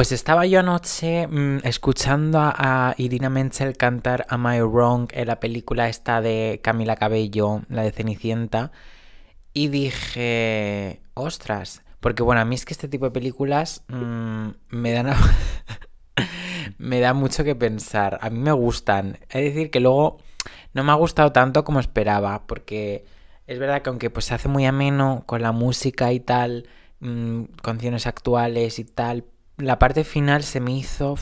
Pues estaba yo anoche mm, escuchando a, Irina Menzel cantar Am I Wrong en la película esta de Camila Cabello, la de Cenicienta, y dije, ostras, porque bueno, a mí es que este tipo de películas mm, me dan... me da mucho que pensar. A mí me gustan. Es decir, que luego no me ha gustado tanto como esperaba, porque es verdad que aunque pues se hace muy ameno con la música y tal, mmm, canciones actuales y tal, la parte final se me hizo...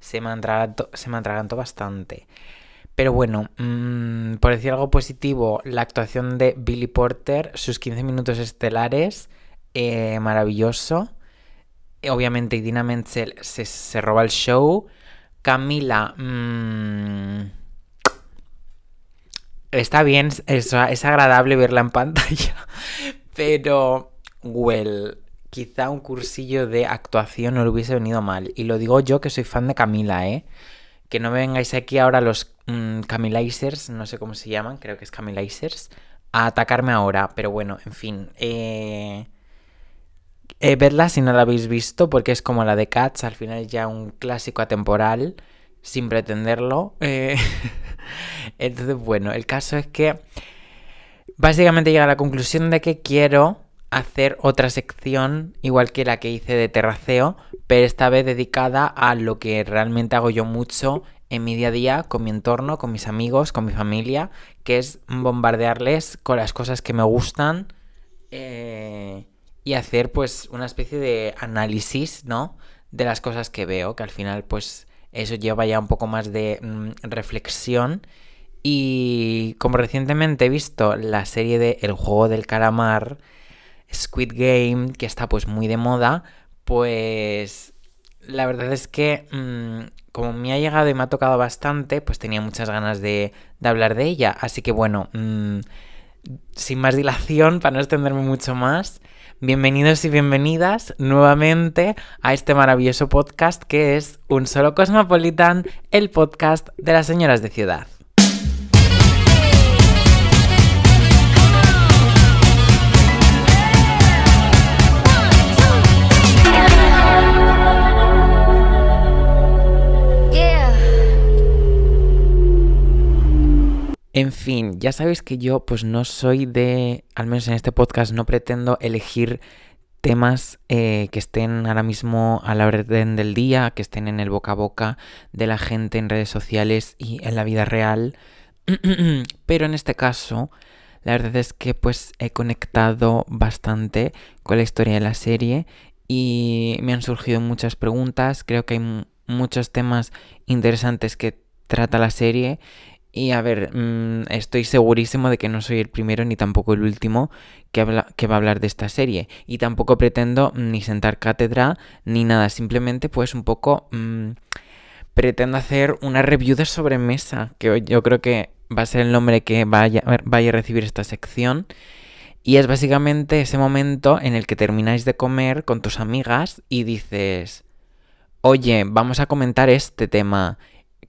se me atragantó, bastante. Pero bueno, mmm, por decir algo positivo, la actuación de Billy Porter, sus 15 minutos estelares, eh, maravilloso. Obviamente Idina Menzel se, roba el show. Camila... Mmm, está bien, es agradable verla en pantalla. Pero, well, quizá un cursillo de actuación no le hubiese venido mal. Y lo digo yo que soy fan de Camila, ¿eh? Que no me vengáis aquí ahora los mmm, Camilizers, no sé cómo se llaman, creo que es Camilizers, a atacarme ahora. Pero bueno, en fin. Eh... Eh, vedla si no la habéis visto, porque es como la de Cats, al final ya un clásico atemporal, sin pretenderlo. Eh... Entonces, bueno, el caso es que básicamente llega a la conclusión de que quiero hacer otra sección, igual que la que hice de terraceo, pero esta vez dedicada a lo que realmente hago yo mucho en mi día a día, con mi entorno, con mis amigos, con mi familia, que es bombardearles con las cosas que me gustan eh, y hacer pues una especie de análisis, ¿no? De las cosas que veo, que al final pues eso lleva ya un poco más de mm, reflexión. Y como recientemente he visto la serie de El juego del calamar, Squid Game, que está pues muy de moda, pues la verdad es que mm, como me ha llegado y me ha tocado bastante, pues tenía muchas ganas de, hablar de ella. Así que bueno, mmm, sin más dilación, para no extenderme mucho más, bienvenidos y bienvenidas nuevamente a este maravilloso podcast que es Un Solo Cosmopolitan, el podcast de las señoras de ciudad. En fin, ya sabéis que yo pues no soy de, al menos en este podcast no pretendo elegir temas eh, que estén ahora mismo a la orden del día, que estén en el boca a boca de la gente en redes sociales y en la vida real. Pero en este caso, la verdad es que pues he conectado bastante con la historia de la serie y me han surgido muchas preguntas. Creo que hay muchos temas interesantes que trata la serie y a ver, mmm, estoy segurísimo de que no soy el primero ni tampoco el último que, habla, que va a hablar de esta serie. Y tampoco pretendo ni sentar cátedra ni nada. Simplemente pues un poco... Mmm, pretendo hacer una review de sobremesa. Que yo creo que va a ser el nombre que vaya, vaya a recibir esta sección. Y es básicamente ese momento en el que termináis de comer con tus amigas y dices... Oye, vamos a comentar este tema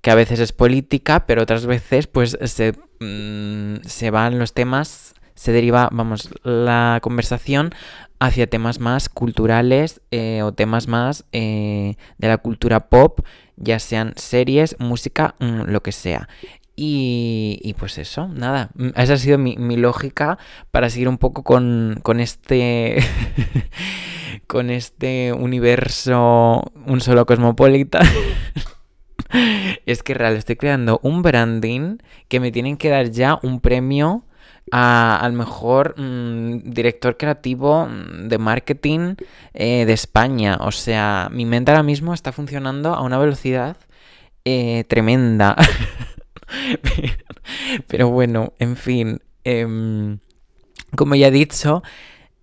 que a veces es política, pero otras veces pues se, mmm, se van los temas, se deriva, vamos, la conversación hacia temas más culturales eh, o temas más eh, de la cultura pop, ya sean series, música, mmm, lo que sea. Y, y, pues eso, nada, mm, esa ha sido mi, mi lógica para seguir un poco con, con este con este universo un solo cosmopolita. es que real, estoy creando un branding que me tienen que dar ya un premio a, al mejor mmm, director creativo mm, de marketing eh, de España. O sea, mi mente ahora mismo está funcionando a una velocidad eh, tremenda. Pero bueno, en fin. Eh, como ya he dicho,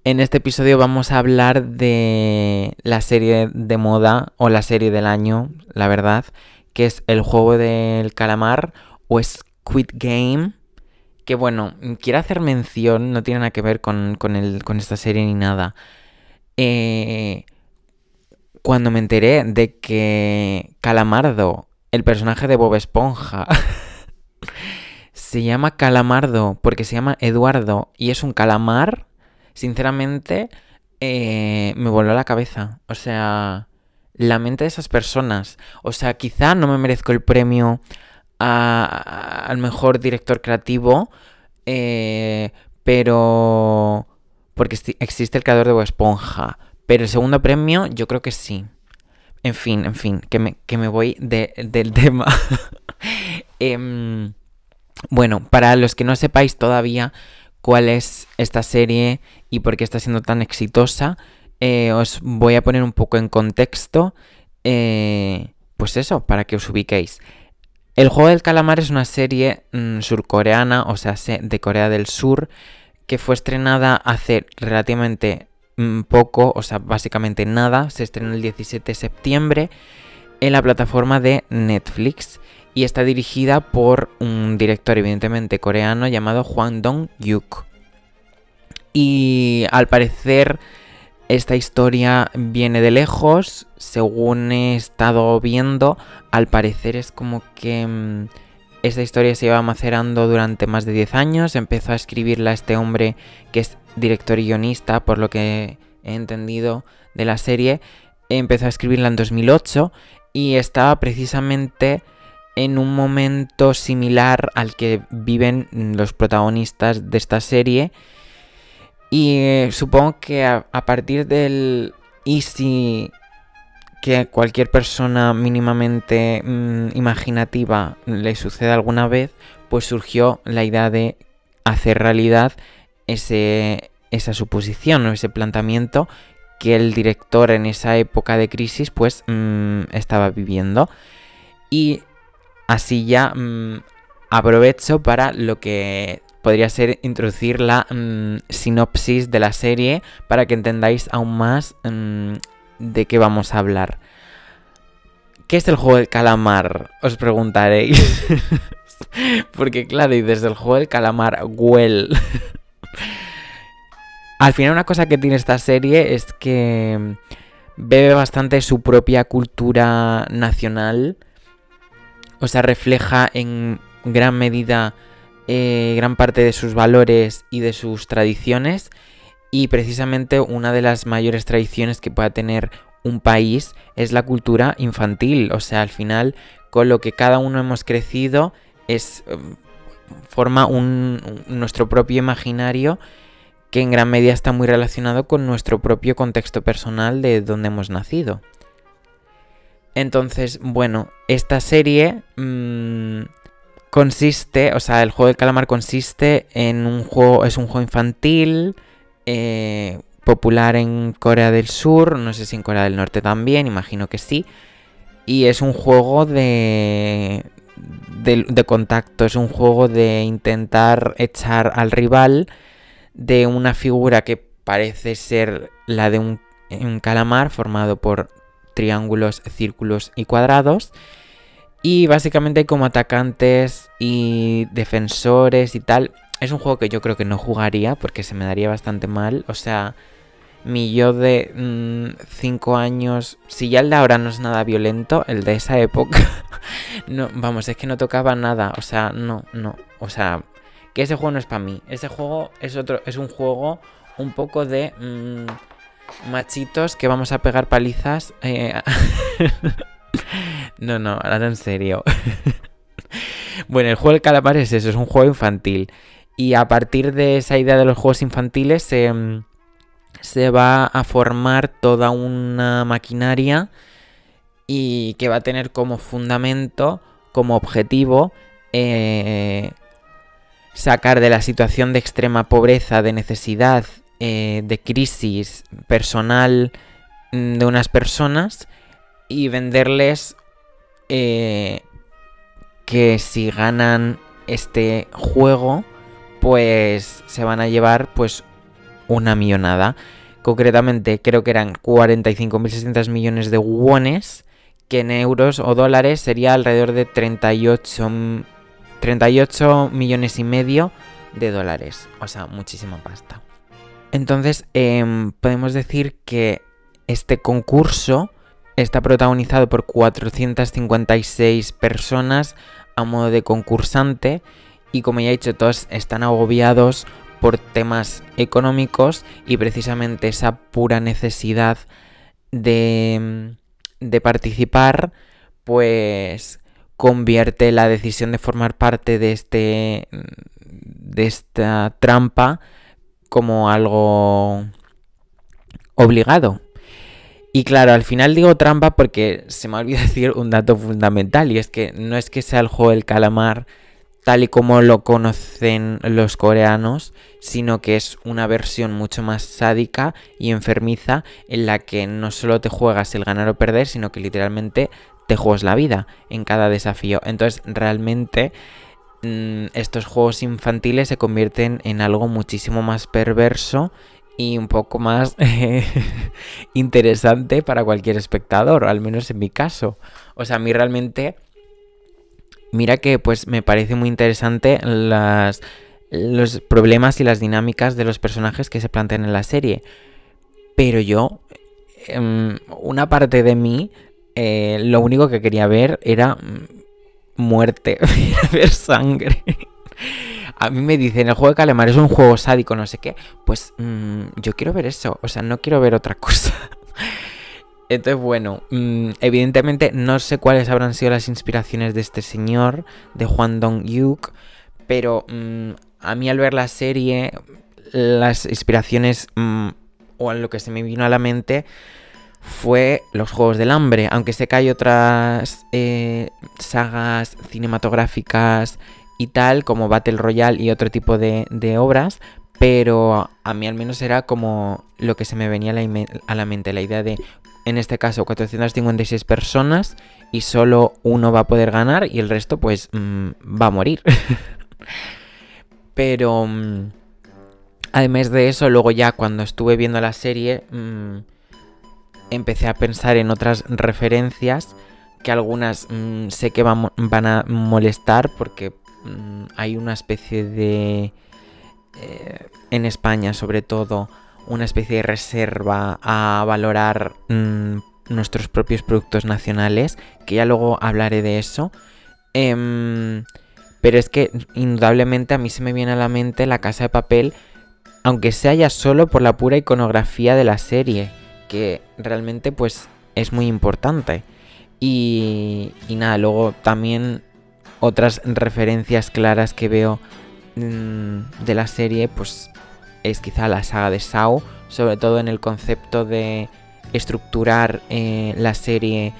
en este episodio vamos a hablar de la serie de moda o la serie del año, la verdad, que es el juego del calamar o Squid Game. Que bueno, quiero hacer mención, no tiene nada que ver con, con, el, con esta serie ni nada. Eh, cuando me enteré de que Calamardo, el personaje de Bob Esponja, se llama Calamardo porque se llama Eduardo y es un calamar, sinceramente eh, me voló la cabeza. O sea, la mente de esas personas. O sea, quizá no me merezco el premio al mejor director creativo, eh, pero... Porque existe el creador de Bob Esponja. Pero el segundo premio yo creo que sí. En fin, en fin, que me, que me voy del tema. Em, bueno, para los que no sepáis todavía cuál es esta serie y por qué está siendo tan exitosa, eh, os voy a poner un poco en contexto. Eh, pues eso, para que os ubiquéis. El juego del calamar es una serie mm, surcoreana, o sea, de Corea del Sur, que fue estrenada hace relativamente mm, poco, o sea, básicamente nada. Se estrenó el 17 de septiembre en la plataforma de Netflix y está dirigida por un director evidentemente coreano llamado Hwang Dong-yuk. Y al parecer esta historia viene de lejos, según he estado viendo, al parecer es como que mm, esta historia se iba macerando durante más de 10 años, empezó a escribirla este hombre que es director y guionista, por lo que he entendido de la serie, empezó a escribirla en 2008 y estaba precisamente en un momento similar al que viven los protagonistas de esta serie. Y eh, supongo que a, partir del easy que cualquier persona mínimamente mm, imaginativa le suceda alguna vez, pues surgió la idea de hacer realidad ese, esa suposición o ese planteamiento que el director en esa época de crisis pues mm, estaba viviendo. Y Así ya mm, aprovecho para lo que podría ser introducir la mm, sinopsis de la serie para que entendáis aún más mm, de qué vamos a hablar. ¿Qué es el juego del calamar? Os preguntaréis. Porque claro, y desde el juego del calamar, well. Al final una cosa que tiene esta serie es que bebe bastante su propia cultura nacional o sea, refleja en gran medida eh, gran parte de sus valores y de sus tradiciones. Y precisamente una de las mayores tradiciones que pueda tener un país es la cultura infantil. O sea, al final, con lo que cada uno hemos crecido, es. Em, forma un, nuestro propio imaginario que en gran medida está muy relacionado con nuestro propio contexto personal de donde hemos nacido. Entonces, bueno, esta serie mm, consiste, o sea, el juego del calamar consiste en un juego, es un juego infantil, eh, popular en Corea del Sur, no sé si en Corea del Norte también, imagino que sí. Y es un juego de, de, contacto, es un juego de intentar echar al rival de una figura que parece ser la de un calamar formado por triángulos, círculos y cuadrados. Y básicamente hay como atacantes y defensores y tal. Es un juego que yo creo que no jugaría porque se me daría bastante mal. O sea, mi yo de 5 mm, años, si ya el de ahora no es nada violento, el de esa época, no, vamos, es que no tocaba nada. O sea, no, no. O sea, que ese juego no es para mí. Ese juego es otro, es un juego un poco de... Mm, machitos que vamos a pegar palizas. Eh, no, no, ahora en serio. bueno, el juego del calamar es eso, es un juego infantil. Y a partir de esa idea de los juegos infantiles se, se va a formar toda una maquinaria y que va a tener como fundamento, como objetivo, eh, sacar de la situación de extrema pobreza, de necesidad eh, de crisis personal mm, de unas personas y venderles eh, que si ganan este juego pues se van a llevar pues una millonada. Concretamente creo que eran 45.600 millones de wones que en euros o dólares sería alrededor de 38, 38 millones y medio de dólares. O sea, muchísima pasta. Entonces, em, podemos decir que este concurso está protagonizado por 456 personas a modo de concursante y como ya he dicho, todos están agobiados por temas económicos y precisamente esa pura necesidad de, participar, pues convierte la decisión de formar parte de este de esta trampa como algo obligado. Y claro, al final digo trampa porque se me olvidado decir un dato fundamental y es que no es que sea el juego del calamar tal y como lo conocen los coreanos, sino que es una versión mucho más sádica y enfermiza en la que no solo te juegas el ganar o perder, sino que literalmente te juegas la vida en cada desafío. Entonces realmente mm, estos juegos infantiles se convierten en algo muchísimo más perverso y un poco más interesante para cualquier espectador, al menos en mi caso. O sea, a mí realmente mira que pues me parece muy interesante las, los problemas y las dinámicas de los personajes que se plantean en la serie. Pero yo, em, una parte de mí, eh, lo único que quería ver era mm, muerte, ver sangre. A mí me dicen, el juego de Calamar es un juego sádico, no sé qué. Pues mm, yo quiero ver eso, o sea, no quiero ver otra cosa. Entonces, bueno, mm, evidentemente no sé cuáles habrán sido las inspiraciones de este señor, de Juan Dong-yuk, pero mm, a mí al ver la serie, las inspiraciones o lo que se me vino a la mente fue los Juegos del Hambre, aunque sé que hay otras eh, sagas cinematográficas y tal, como Battle Royale y otro tipo de, obras, pero a mí al menos era como lo que se me venía a la, mente, la idea de en este caso 456 personas y solo uno va a poder ganar y el resto pues mm, va a morir. Pero mm, además de eso, luego ya cuando estuve viendo la serie mm, empecé a pensar en otras referencias que algunas sé que van, a molestar porque hay una especie de... Eh, en España sobre todo una especie de reserva a valorar mm, nuestros propios productos nacionales, que ya luego hablaré de eso. Em, pero es que indudablemente a mí se me viene a la mente la casa de papel, aunque sea ya solo por la pura iconografía de la serie, que realmente pues es muy importante. Y, y nada, luego también otras referencias claras que veo mm, de la serie, pues es quizá la saga de Sao, sobre todo en el concepto de estructurar eh, la serie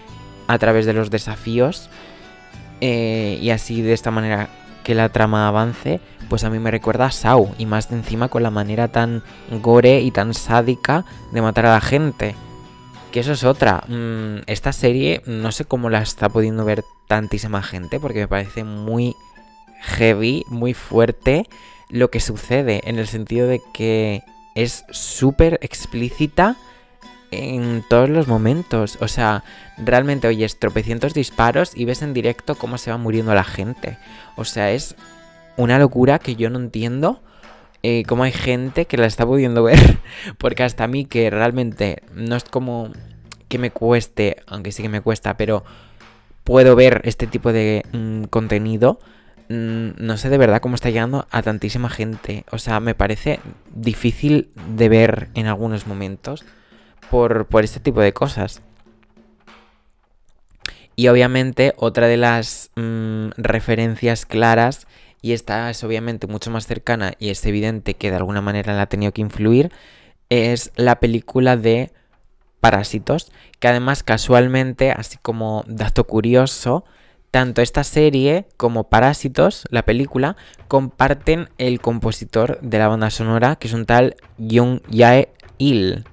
a través de los desafíos eh, y así de esta manera que la trama avance, pues a mí me recuerda a Sao y más de encima con la manera tan gore y tan sádica de matar a la gente. Que eso es otra. Mm, esta serie no sé cómo la está pudiendo ver tantísima gente porque me parece muy heavy, muy fuerte lo que sucede, en el sentido de que es súper explícita en todos los momentos. O sea, realmente oyes tropecientos disparos y ves en directo cómo se va muriendo la gente. O sea, es una locura que yo no entiendo. Eh, cómo hay gente que la está pudiendo ver. Porque hasta a mí que realmente no es como que me cueste, aunque sí que me cuesta, pero puedo ver este tipo de mm, contenido Mm, no sé de verdad cómo está llegando a tantísima gente. O sea, me parece difícil de ver en algunos momentos por, este tipo de cosas. Y obviamente otra de las mm, referencias claras, y esta es obviamente mucho más cercana y es evidente que de alguna manera la ha tenido que influir, es la película de Parásitos, que además casualmente, así como dato curioso, tanto esta serie como Parásitos, la película, comparten el compositor de la banda sonora, que es un tal Jung Jae Il,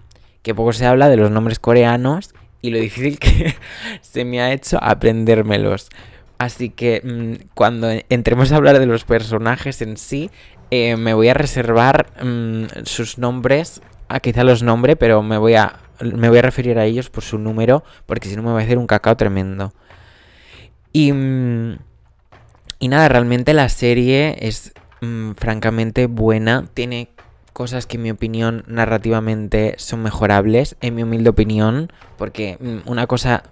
que poco se habla de los nombres coreanos y lo difícil que se me ha hecho aprendérmelos. Así que mm, cuando entremos a hablar de los personajes en sí, eh, me voy a reservar mm, sus nombres, a quizá los nombre, pero me voy a me voy a referir a ellos por su número, porque si no me va a hacer un cacao tremendo. Y, mm, y nada, realmente la serie es francamente buena. Tiene cosas que en mi opinión narrativamente son mejorables, en mi humilde opinión, porque una cosa,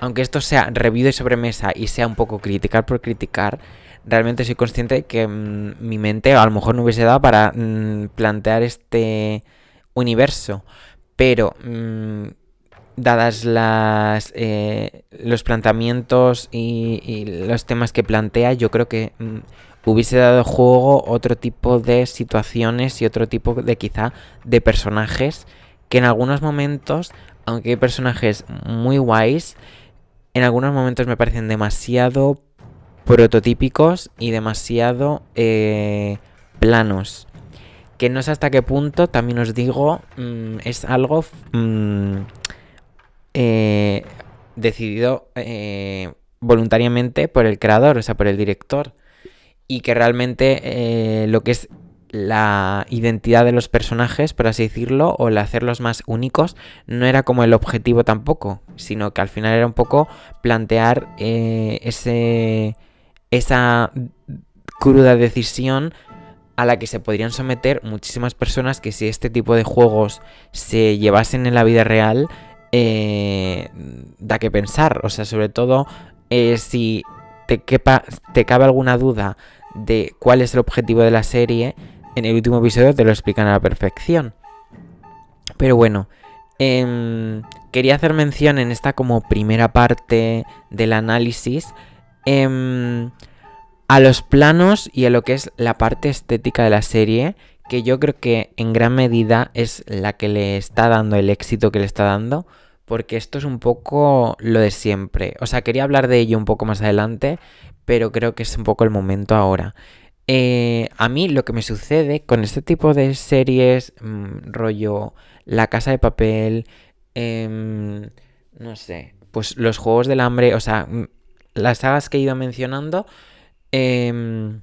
aunque esto sea review de sobremesa y sea un poco criticar por criticar, realmente soy consciente de que mi mente a lo mejor no hubiese dado para plantear este universo. Pero dadas las, eh, los planteamientos y, los temas que plantea, yo creo que mm, hubiese dado juego otro tipo de situaciones y otro tipo de quizá de personajes que en algunos momentos, aunque hay personajes muy guays, en algunos momentos me parecen demasiado prototípicos y demasiado eh, planos. Que no sé hasta qué punto, también os digo, mm, es algo mm, eh, decidido eh, voluntariamente por el creador, o sea, por el director. Y que realmente lo que es la identidad de los personajes, por así decirlo, o el hacerlos más únicos, no era como el objetivo tampoco, sino que al final era un poco plantear ese esa cruda decisión a la que se podrían someter muchísimas personas que si este tipo de juegos se llevasen en la vida real, eh, da que pensar. O sea, sobre todo eh, si te, te cabe alguna duda de cuál es el objetivo de la serie, en el último episodio te lo explican a la perfección. Pero bueno, em, quería hacer mención en esta como primera parte del análisis Em, a los planos y a lo que es la parte estética de la serie, que yo creo que en gran medida es la que le está dando el éxito que le está dando, porque esto es un poco lo de siempre. O sea, quería hablar de ello un poco más adelante, pero creo que es un poco el momento ahora. Eh, a mí lo que me sucede con este tipo de series, mm, rollo La Casa de Papel, em, no sé, pues los Juegos del Hambre, o sea, las sagas que he ido mencionando, em,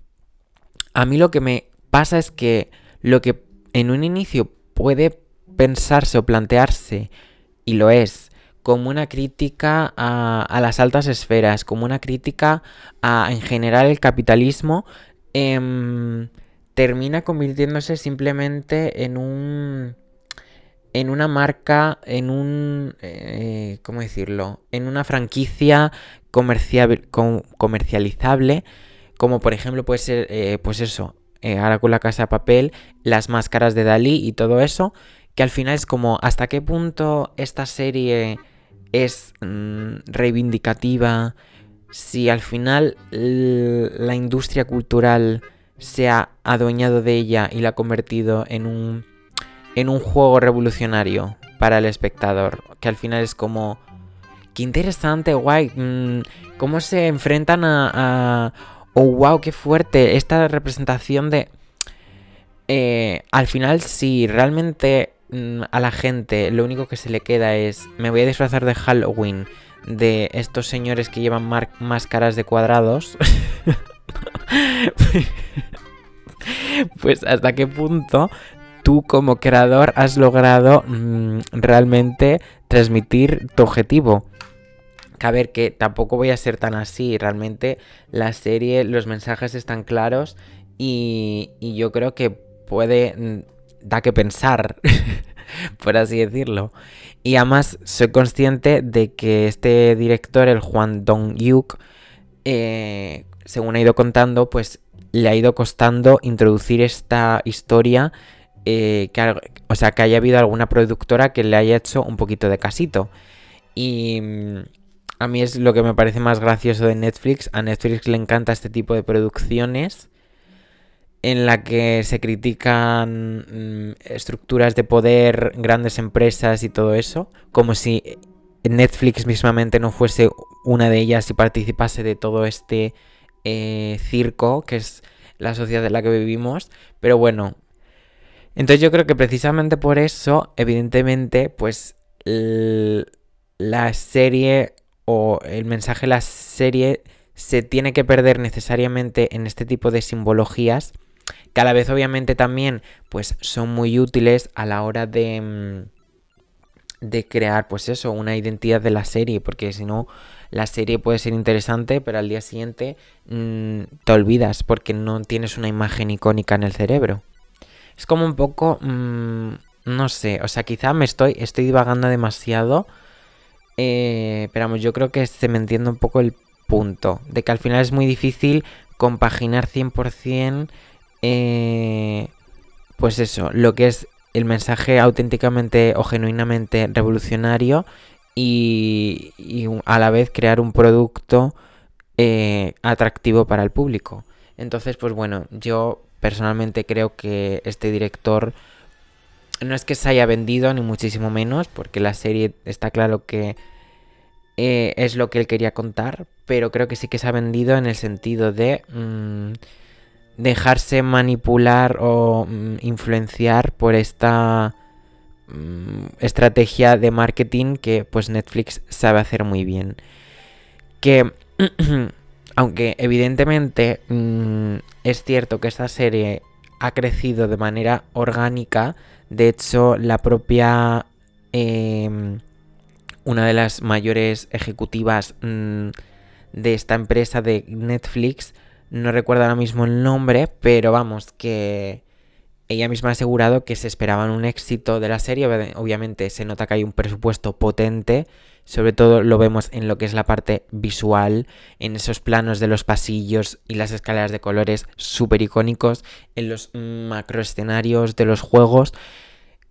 a mí lo que me pasa es que lo que en un inicio puede pensarse o plantearse, y lo es, como una crítica a, las altas esferas, como una crítica a, en general, el capitalismo, em, termina convirtiéndose simplemente en un en una marca, en un, eh, ¿cómo decirlo? En una franquicia comercializable, como por ejemplo puede ser, eh, pues eso, eh, ahora con la casa de papel, las máscaras de Dalí y todo eso, que al final es como hasta qué punto esta serie es mm, reivindicativa, si al final la industria cultural se ha adueñado de ella y la ha convertido en un en un juego revolucionario para el espectador, que al final es como qué interesante, guay, mm, cómo se enfrentan a, oh wow, qué fuerte esta representación de eh, al final si realmente mm, a la gente lo único que se le queda es me voy a disfrazar de Halloween de estos señores que llevan máscaras de cuadrados pues hasta qué punto tú como creador has logrado mm, realmente transmitir tu objetivo. Que a ver, que tampoco voy a ser tan así. Realmente la serie, los mensajes están claros y, yo creo que puede... Mm, da que pensar, por así decirlo. Y además soy consciente de que este director, el Juan Dong-yuk, eh, según ha ido contando, pues le ha ido costando introducir esta historia eh, que, o sea, que haya habido alguna productora que le haya hecho un poquito de casito. Y mm, a mí es lo que me parece más gracioso de Netflix. A Netflix le encanta este tipo de producciones en la que se critican mm, estructuras de poder, grandes empresas y todo eso, como si Netflix mismamente no fuese una de ellas y participase de todo este eh, circo que es la sociedad en la que vivimos. Pero bueno, entonces yo creo que precisamente por eso, evidentemente, pues la serie o el mensaje de la serie se tiene que perder necesariamente en este tipo de simbologías que a la vez obviamente también pues son muy útiles a la hora de mm, de crear pues eso una identidad de la serie porque si no la serie puede ser interesante pero al día siguiente mm, te olvidas porque no tienes una imagen icónica en el cerebro es como un poco... Mm, no sé, o sea, quizá me estoy, estoy divagando demasiado. Eh, pero vamos, yo creo que se me entiende un poco el punto. De que al final es muy difícil compaginar 100%... Eh, pues eso, lo que es el mensaje auténticamente o genuinamente revolucionario y, a la vez crear un producto eh, atractivo para el público. Entonces, pues bueno, yo personalmente creo que este director no es que se haya vendido, ni muchísimo menos, porque la serie está claro que eh, es lo que él quería contar, pero creo que sí que se ha vendido en el sentido de mm, dejarse manipular o mm, influenciar por esta mm, estrategia de marketing que pues Netflix sabe hacer muy bien. Que aunque evidentemente es cierto que esta serie ha crecido de manera orgánica, de hecho la propia... Em, una de las mayores ejecutivas mm, de esta empresa de Netflix, no recuerdo ahora mismo el nombre, pero vamos, que ella misma ha asegurado que se esperaban un éxito de la serie. Obviamente se nota que hay un presupuesto potente. Sobre todo lo vemos en lo que es la parte visual, en esos planos de los pasillos y las escaleras de colores súper icónicos, en los macroescenarios de los juegos.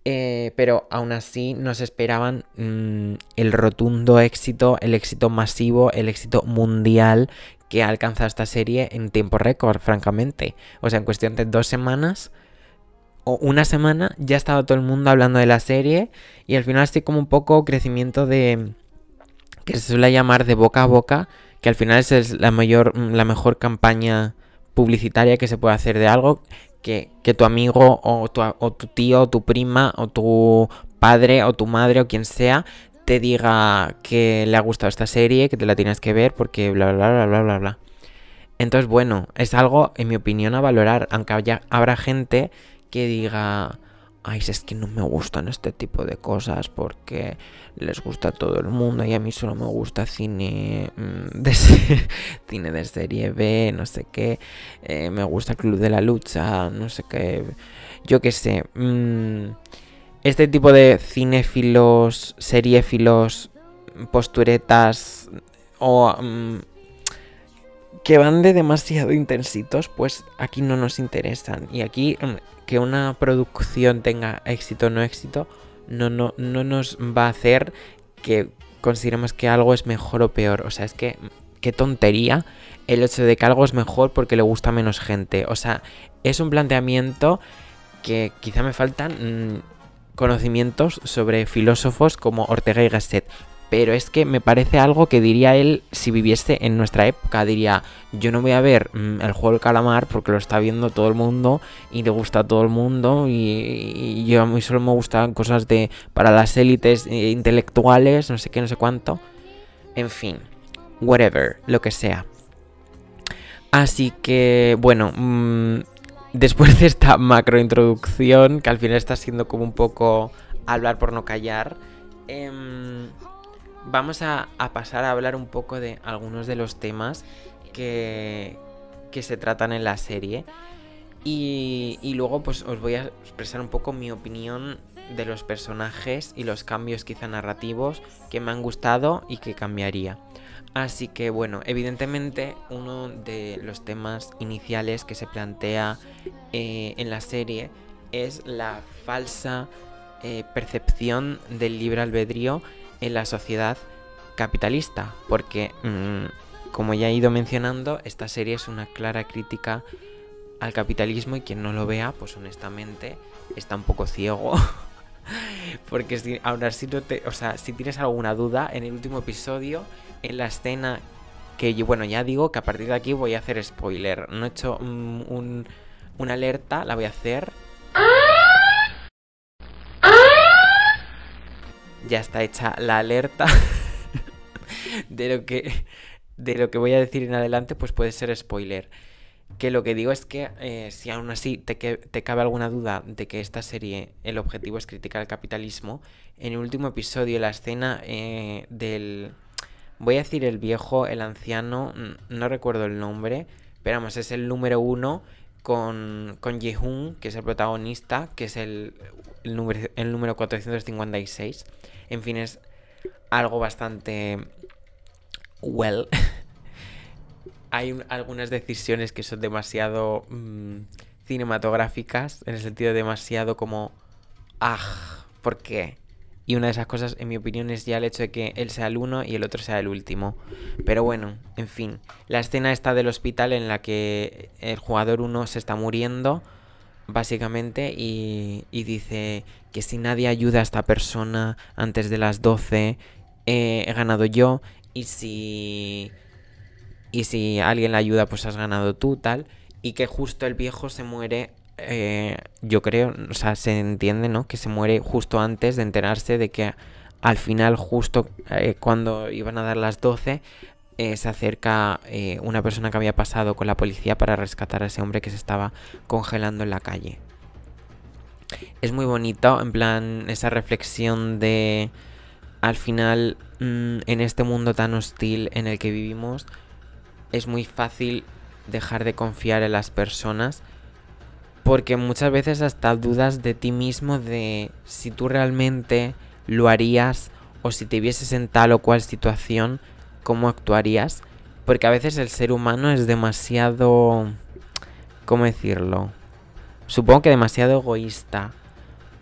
Eh, pero aún así nos esperaban mm, el rotundo éxito, el éxito masivo, el éxito mundial que ha alcanzado esta serie en tiempo récord, francamente. O sea, en cuestión de dos semanas o una semana ya estaba todo el mundo hablando de la serie y al final así como un poco crecimiento de que se suele llamar de boca a boca, que al final es la mayor la mejor campaña publicitaria que se puede hacer de algo que, tu amigo o tu, o tu tío o tu prima o tu padre o tu madre o quien sea te diga que le ha gustado esta serie, que te la tienes que ver porque bla bla bla bla bla bla. Entonces, bueno, es algo, en mi opinión, a valorar, aunque haya, habrá gente que diga, ay, es que no me gustan este tipo de cosas porque les gusta a todo el mundo y a mí solo me gusta cine mm, de, cine de serie B, no sé qué, eh, me gusta Club de la Lucha, no sé qué, yo qué sé. Mm, este tipo de cinéfilos, seriéfilos, posturetas o mm, que van de demasiado intensitos, pues aquí no nos interesan. Y aquí que una producción tenga éxito o no éxito, no, no, no nos va a hacer que consideremos que algo es mejor o peor. O sea, es que qué tontería el hecho de que algo es mejor porque le gusta menos gente. O sea, es un planteamiento que quizá me faltan mm, conocimientos sobre filósofos como Ortega y Gasset. Pero es que me parece algo que diría él si viviese en nuestra época. Diría, yo no voy a ver mm, el juego del calamar porque lo está viendo todo el mundo y le gusta a todo el mundo. Y, yo a mí solo me gustan cosas de para las élites eh, intelectuales, no sé qué, no sé cuánto. En fin, whatever, lo que sea. Así que, bueno, mm, después de esta macro introducción, que al final está siendo como un poco hablar por no callar. Eh, vamos a, pasar a hablar un poco de algunos de los temas que, que se tratan en la serie. Y, y, luego pues os voy a expresar un poco mi opinión de los personajes y los cambios quizá narrativos que me han gustado y que cambiaría. Así que bueno, evidentemente uno de los temas iniciales que se plantea eh, en la serie es la falsa eh, percepción del libre albedrío en la sociedad capitalista, porque mm, como ya he ido mencionando, esta serie es una clara crítica al capitalismo y quien no lo vea, pues honestamente está un poco ciego. porque si, ahora o sea, si tienes alguna duda, en el último episodio, en la escena que yo, bueno, ya digo que a partir de aquí voy a hacer spoiler. No he hecho mm, un, una alerta, la voy a hacer. ya está hecha la alerta de lo que de lo que voy a decir en adelante, pues puede ser spoiler. Que lo que digo es que eh, si aún así te, te, cabe alguna duda de que esta serie el objetivo es criticar el capitalismo, en el último episodio, la escena eh, del... Voy a decir el viejo, el anciano, no recuerdo el nombre, pero vamos, es el número uno con, con Yehun, que es el protagonista, que es el, el número 456. En fin, es algo bastante... Well. Hay algunas decisiones que son demasiado mm, cinematográficas, en el sentido demasiado como... Ah, ¿por qué? Y una de esas cosas, en mi opinión, es ya el hecho de que él sea el uno y el otro sea el último. Pero bueno, en fin. La escena está del hospital en la que el jugador uno se está muriendo, básicamente, y, dice que si nadie ayuda a esta persona antes de las 12, eh, he ganado yo. Y si. Y si alguien la ayuda, pues has ganado tú, tal. Y que justo el viejo se muere eh, yo creo, o sea, se entiende, ¿no? Que se muere justo antes de enterarse de que al final, justo eh, cuando iban a dar las 12, eh, se acerca una persona que había pasado con la policía para rescatar a ese hombre que se estaba congelando en la calle. Es muy bonito, en plan, esa reflexión de, al final, mm, en este mundo tan hostil en el que vivimos, es muy fácil dejar de confiar en las personas porque muchas veces hasta dudas de ti mismo de si tú realmente lo harías o si te vieses en tal o cual situación, cómo actuarías. Porque a veces el ser humano es demasiado... ¿Cómo decirlo? Supongo que demasiado egoísta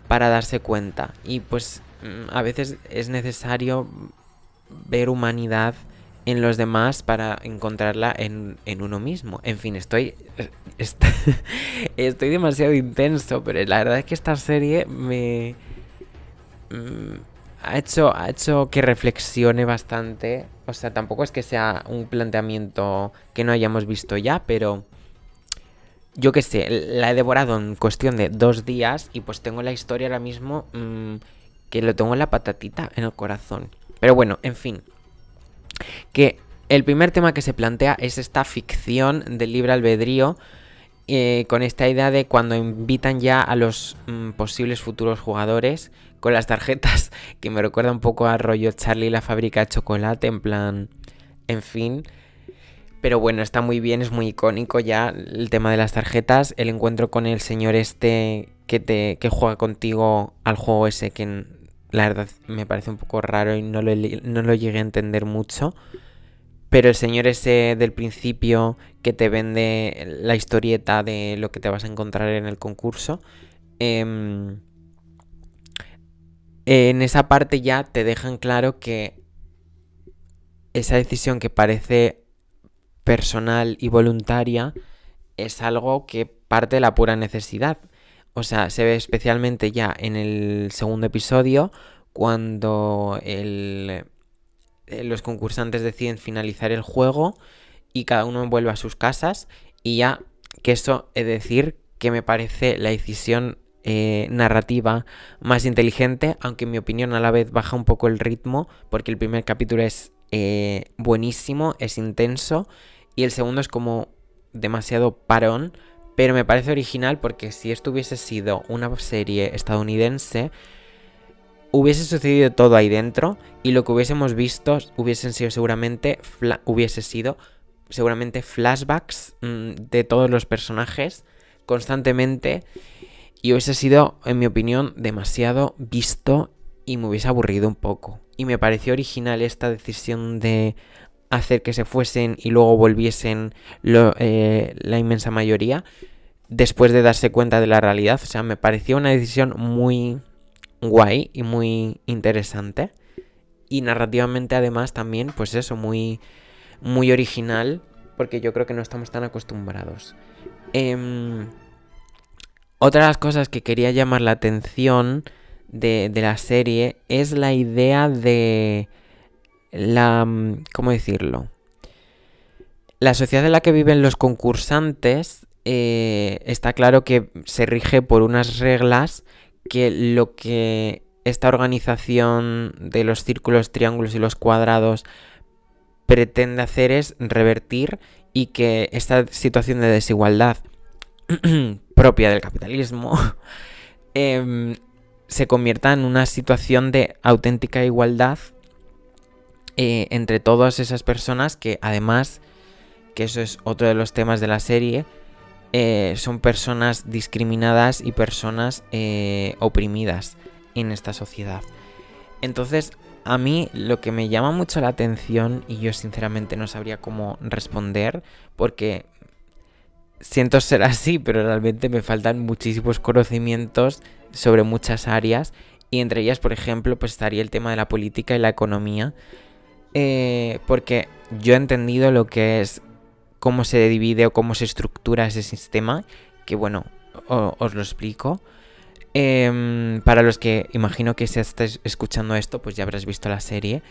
para darse cuenta. Y pues mm, a veces es necesario ver humanidad en los demás para encontrarla en, uno mismo. En fin, estoy, estoy, demasiado intenso, pero la verdad es que esta serie me mm, ha, hecho, ha hecho que reflexione bastante. O sea, tampoco es que sea un planteamiento que no hayamos visto ya, pero yo qué sé, la he devorado en cuestión de dos días y pues tengo la historia ahora mismo mm, que lo tengo en la patatita, en el corazón. Pero bueno, en fin que el primer tema que se plantea es esta ficción del libre albedrío, eh, con esta idea de cuando invitan ya a los mm, posibles futuros jugadores con las tarjetas, que me recuerda un poco a rollo Charlie la fábrica de chocolate, en plan, en fin. Pero bueno, está muy bien, es muy icónico ya el tema de las tarjetas, el encuentro con el señor este que te que juega contigo al juego ese que la verdad me parece un poco raro y no lo, no lo llegué a entender mucho. Pero el señor ese del principio que te vende la historieta de lo que te vas a encontrar en el concurso, em, en esa parte ya te dejan claro que esa decisión que parece personal y voluntaria es algo que parte de la pura necesidad. O sea, se ve especialmente ya en el segundo episodio cuando eh, los concursantes deciden finalizar el juego y cada uno vuelve a sus casas. Y ya que eso es decir que me parece la decisión eh, narrativa más inteligente, aunque en mi opinión a la vez baja un poco el ritmo porque el primer capítulo es eh, buenísimo, es intenso y el segundo es como demasiado parón pero me parece original porque si esto hubiese sido una serie estadounidense, hubiese sucedido todo ahí dentro y lo que hubiésemos visto hubiesen sido seguramente hubiese sido seguramente flashbacks mm, de todos los personajes constantemente y hubiese sido en mi opinión demasiado visto y me hubiese aburrido un poco. Y me pareció original esta decisión de hacer que se fuesen y luego volviesen eh, la inmensa mayoría después de darse cuenta de la realidad. O sea, me pareció una decisión muy guay y muy interesante. Y narrativamente además también, pues eso, muy, muy original, porque yo creo que no estamos tan acostumbrados. Em, otra de las cosas que quería llamar la atención de, de la serie es la idea de la... Mm, ¿Cómo decirlo? La sociedad en la que viven los concursantes eh, está claro que se rige por unas reglas que lo que esta organización de los círculos, triángulos y los cuadrados pretende hacer es revertir y que esta situación de desigualdad propia del capitalismo em, se convierta en una situación de auténtica igualdad eh, entre todas esas personas que además, que eso es otro de los temas de la serie, eh, son personas discriminadas y personas eh, oprimidas en esta sociedad. Entonces, a mí lo que me llama mucho la atención, y yo sinceramente no sabría cómo responder, porque siento ser así, pero realmente me faltan muchísimos conocimientos sobre muchas áreas Y entre ellas, por ejemplo, pues estaría el tema de la política y la economía. Eh, porque yo he entendido lo que es cómo se divide o cómo se estructura ese sistema. Que bueno, os lo explico. Em, para los que imagino que si estáis escuchando esto, pues ya habrás visto la serie.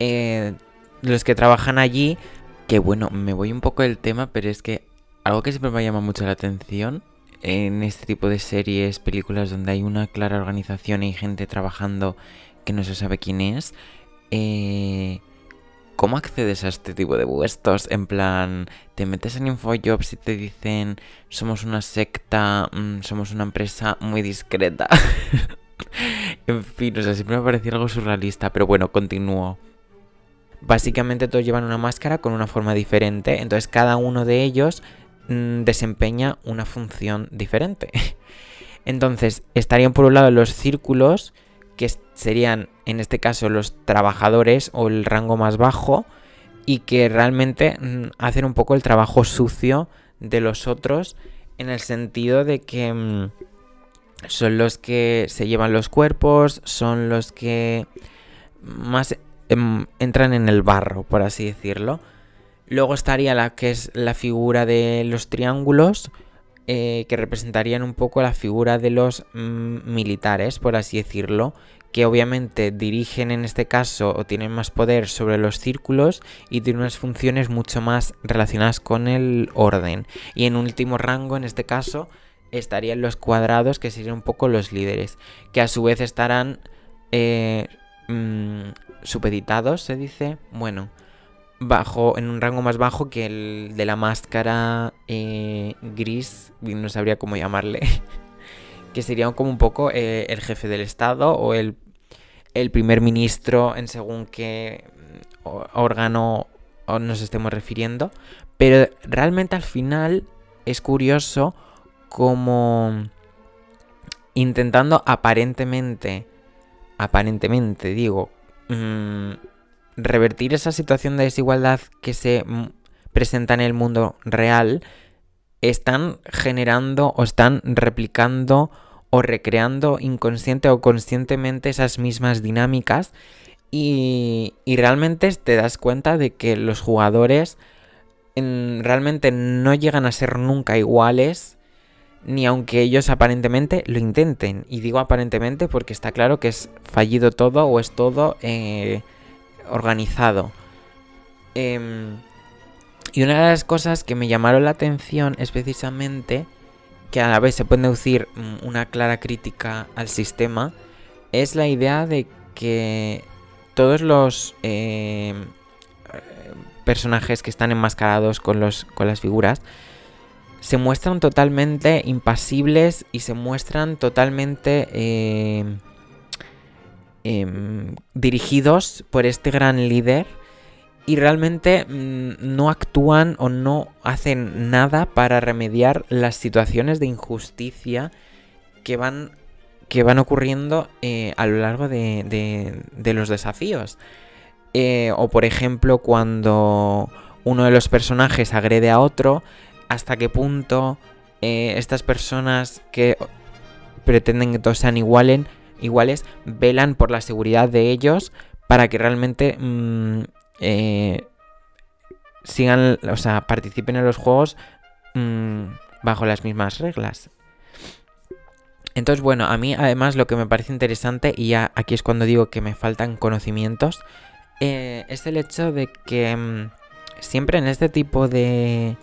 Eh, los que trabajan allí, que bueno, me voy un poco del tema, pero es que algo que siempre me llama mucho la atención en este tipo de series, películas donde hay una clara organización y gente trabajando que no se sabe quién es, eh, ¿cómo accedes a este tipo de puestos? En plan, te metes en InfoJobs y te dicen, somos una secta, mm, somos una empresa muy discreta. en fin, o sea, siempre me parecía algo surrealista, pero bueno, continúo. Básicamente todos llevan una máscara con una forma diferente, entonces cada uno de ellos mm, desempeña una función diferente. entonces estarían por un lado los círculos, que serían en este caso los trabajadores o el rango más bajo, y que realmente mm, hacen un poco el trabajo sucio de los otros, en el sentido de que mm, son los que se llevan los cuerpos, son los que más Em, entran en el barro, por así decirlo. Luego estaría la que es la figura de los triángulos, eh, que representarían un poco la figura de los mm, militares, por así decirlo, que obviamente dirigen en este caso o tienen más poder sobre los círculos y tienen unas funciones mucho más relacionadas con el orden. Y en último rango, en este caso, estarían los cuadrados, que serían un poco los líderes, que a su vez estarán eh, mm, supeditados, se dice. Bueno, bajo, en un rango más bajo que el de la máscara eh, gris, no sabría cómo llamarle. que sería como un poco eh, el jefe del Estado o el, el primer ministro en según qué mm, órgano nos estemos refiriendo. Pero realmente al final es curioso como intentando aparentemente, aparentemente digo, Mm, revertir esa situación de desigualdad que se presenta en el mundo real, están generando o están replicando o recreando inconsciente o conscientemente esas mismas dinámicas y, realmente te das cuenta de que los jugadores realmente no llegan a ser nunca iguales ni aunque ellos aparentemente lo intenten. Y digo aparentemente porque está claro que es fallido todo o es todo eh, organizado. Em, y una de las cosas que me llamaron la atención es precisamente que a la vez se puede deducir mm, una clara crítica al sistema, es la idea de que todos los em, personajes que están enmascarados con, los, con las figuras se muestran totalmente impasibles y se muestran totalmente em, em, dirigidos por este gran líder y realmente mm, no actúan o no hacen nada para remediar las situaciones de injusticia que van, que van ocurriendo eh, a lo largo de, los desafíos. Eh, o por ejemplo cuando uno de los personajes agrede a otro, hasta qué punto eh, estas personas que pretenden que todos sean iguales, iguales velan por la seguridad de ellos para que realmente mm, eh, sigan, o sea, participen en los juegos mm, bajo las mismas reglas. Entonces, bueno, a mí además lo que me parece interesante, y ya aquí es cuando digo que me faltan conocimientos, eh, es el hecho de que mm, siempre en este tipo de,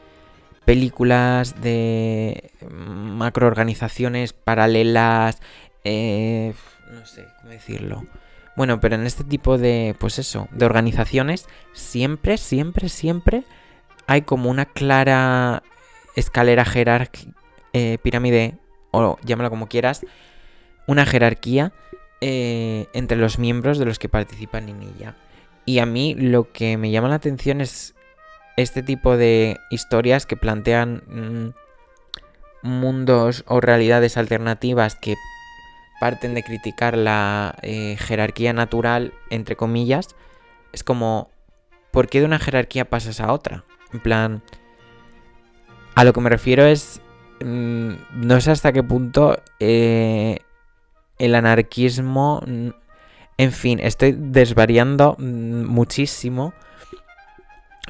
películas de macroorganizaciones paralelas, eh, no sé cómo decirlo. Bueno, pero en este tipo de, pues eso, de organizaciones, siempre, siempre, siempre hay como una clara escalera jerárquica, eh, pirámide, o llámalo como quieras, una jerarquía eh, entre los miembros de los que participan en ella. Y a mí lo que me llama la atención es este tipo de historias que plantean mm, mundos o realidades alternativas que parten de criticar la eh, jerarquía natural, entre comillas, es como, ¿por qué de una jerarquía pasas a otra? En plan, a lo que me refiero es, mm, no sé hasta qué punto eh, el anarquismo... En fin, estoy desvariando mm, muchísimo.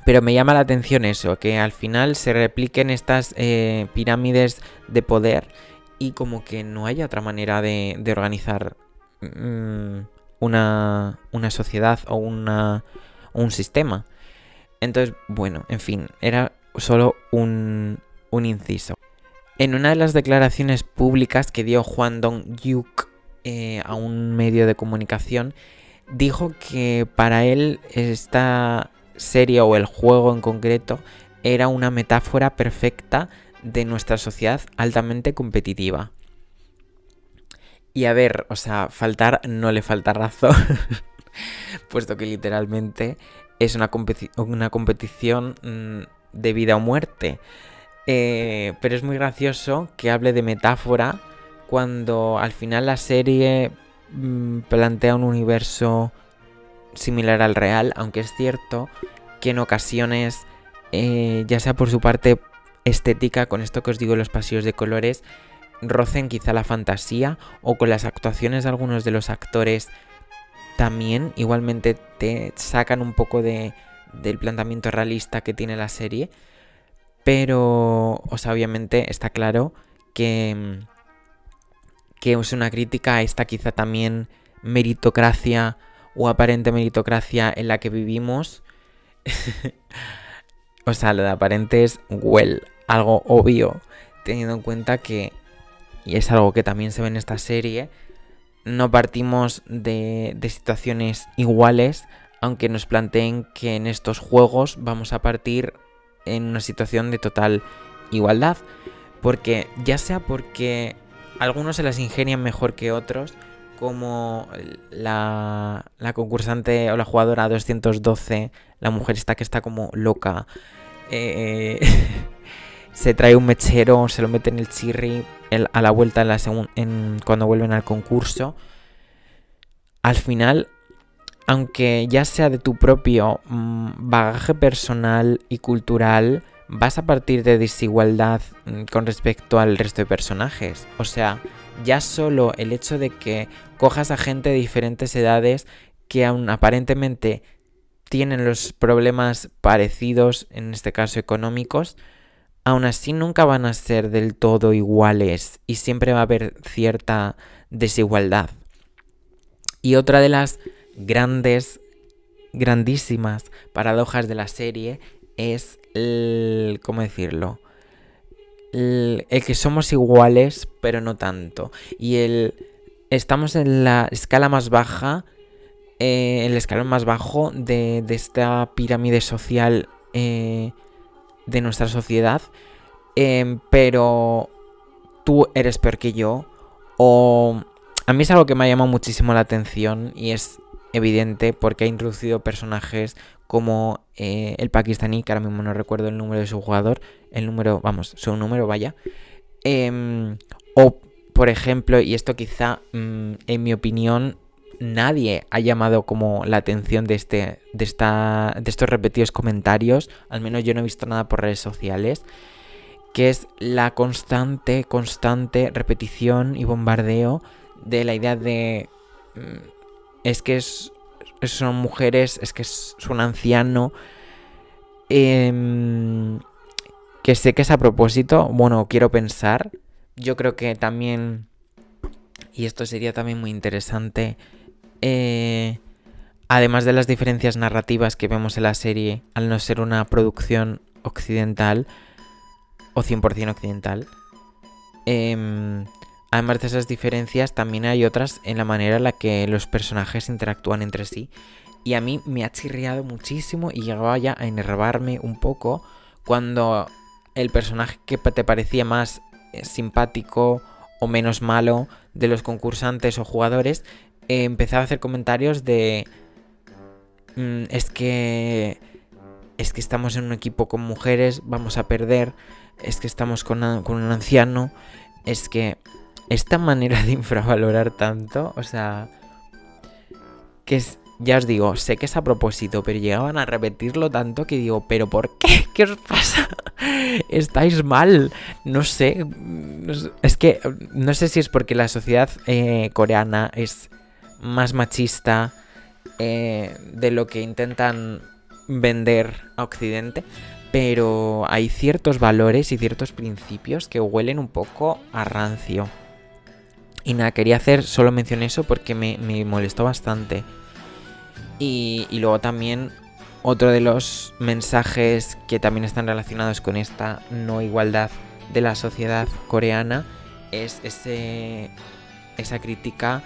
Pero me llama la atención eso, que al final se repliquen estas eh, pirámides de poder y como que no haya otra manera de, organizar mm, una, una, sociedad o una, un sistema. Entonces, bueno, en fin, era solo un, un inciso. En una de las declaraciones públicas que dio Juan Dong-yuk eh, a un medio de comunicación, dijo que para él esta serie o el juego en concreto era una metáfora perfecta de nuestra sociedad altamente competitiva. Y a ver, o sea, faltar no le falta razón, puesto que literalmente es una, una competición mm, de vida o muerte. Eh, pero es muy gracioso que hable de metáfora cuando al final la serie mm, plantea un universo similar al real, aunque es cierto que en ocasiones, eh, ya sea por su parte estética, con esto que os digo los pasillos de colores, rocen quizá la fantasía o con las actuaciones de algunos de los actores también igualmente te sacan un poco de, del planteamiento realista que tiene la serie. Pero, o sea, obviamente está claro que, que es una crítica a esta quizá también meritocracia o aparente meritocracia en la que vivimos. o sea, lo de aparente es well, algo obvio, teniendo en cuenta que, y es algo que también se ve en esta serie, no partimos de, situaciones iguales, aunque nos planteen que en estos juegos vamos a partir en una situación de total igualdad. Porque ya sea porque algunos se las ingenian mejor que otros, como la, concursante o la jugadora 212, la mujer está que está como loca, eh, se trae un mechero, se lo mete en el chirri a la vuelta en la cuando vuelven al concurso. Al final aunque ya sea de tu propio mm, bagaje personal y cultural, vas a partir de desigualdad mm, con respecto al resto de personajes. O sea, ya solo el hecho de que cojas a gente de diferentes edades que aún aparentemente tienen los problemas parecidos, en este caso económicos, aún así nunca van a ser del todo iguales y siempre va a haber cierta desigualdad. Y otra de las grandes, grandísimas paradojas de la serie es el, ¿cómo decirlo? El, que somos iguales, pero no tanto. Y el, estamos en la escala más baja, eh, el escalón más bajo de, esta pirámide social eh, de nuestra sociedad, em, pero tú eres peor que yo, o... A mí es algo que me ha llamado muchísimo la atención y es evidente porque ha introducido personajes como eh, el pakistaní, que ahora mismo no recuerdo el número de su jugador, el número, vamos, su número, vaya. Em, o, por ejemplo, y esto quizá, mm, en mi opinión, nadie ha llamado como la atención de, este, de, esta, de estos repetidos comentarios, al menos yo no he visto nada por redes sociales, que es la constante, constante repetición y bombardeo de la idea de... Mm, es que es, son mujeres, es que es, un anciano. Em, que sé que es a propósito, bueno, quiero pensar. Yo creo que también, y esto sería también muy interesante, eh, además de las diferencias narrativas que vemos en la serie, al no ser una producción occidental, o 100% occidental, eh, Además de esas diferencias, también hay otras en la manera en la que los personajes interactúan entre sí. Y a mí me ha chirriado muchísimo y llegaba ya a enervarme un poco cuando el personaje que te parecía más eh, simpático o menos malo de los concursantes o jugadores empezaba a hacer comentarios de... Mm, es que... Es que estamos en un equipo con mujeres, vamos a perder. Es que estamos con, con un anciano. Es que esta manera de infravalorar tanto, o sea, que es ya os digo, sé que es a propósito, pero llegaban a repetirlo tanto que digo, ¿pero por qué? ¿Qué os pasa? Estáis mal. No sé. Es que no sé si es porque la sociedad eh, coreana es más machista eh, de lo que intentan vender a Occidente, pero hay ciertos valores y ciertos principios que huelen un poco a rancio. Y nada, quería hacer solo mención eso porque me, molestó bastante. Y, y, luego también otro de los mensajes que también están relacionados con esta no igualdad de la sociedad coreana es ese, esa crítica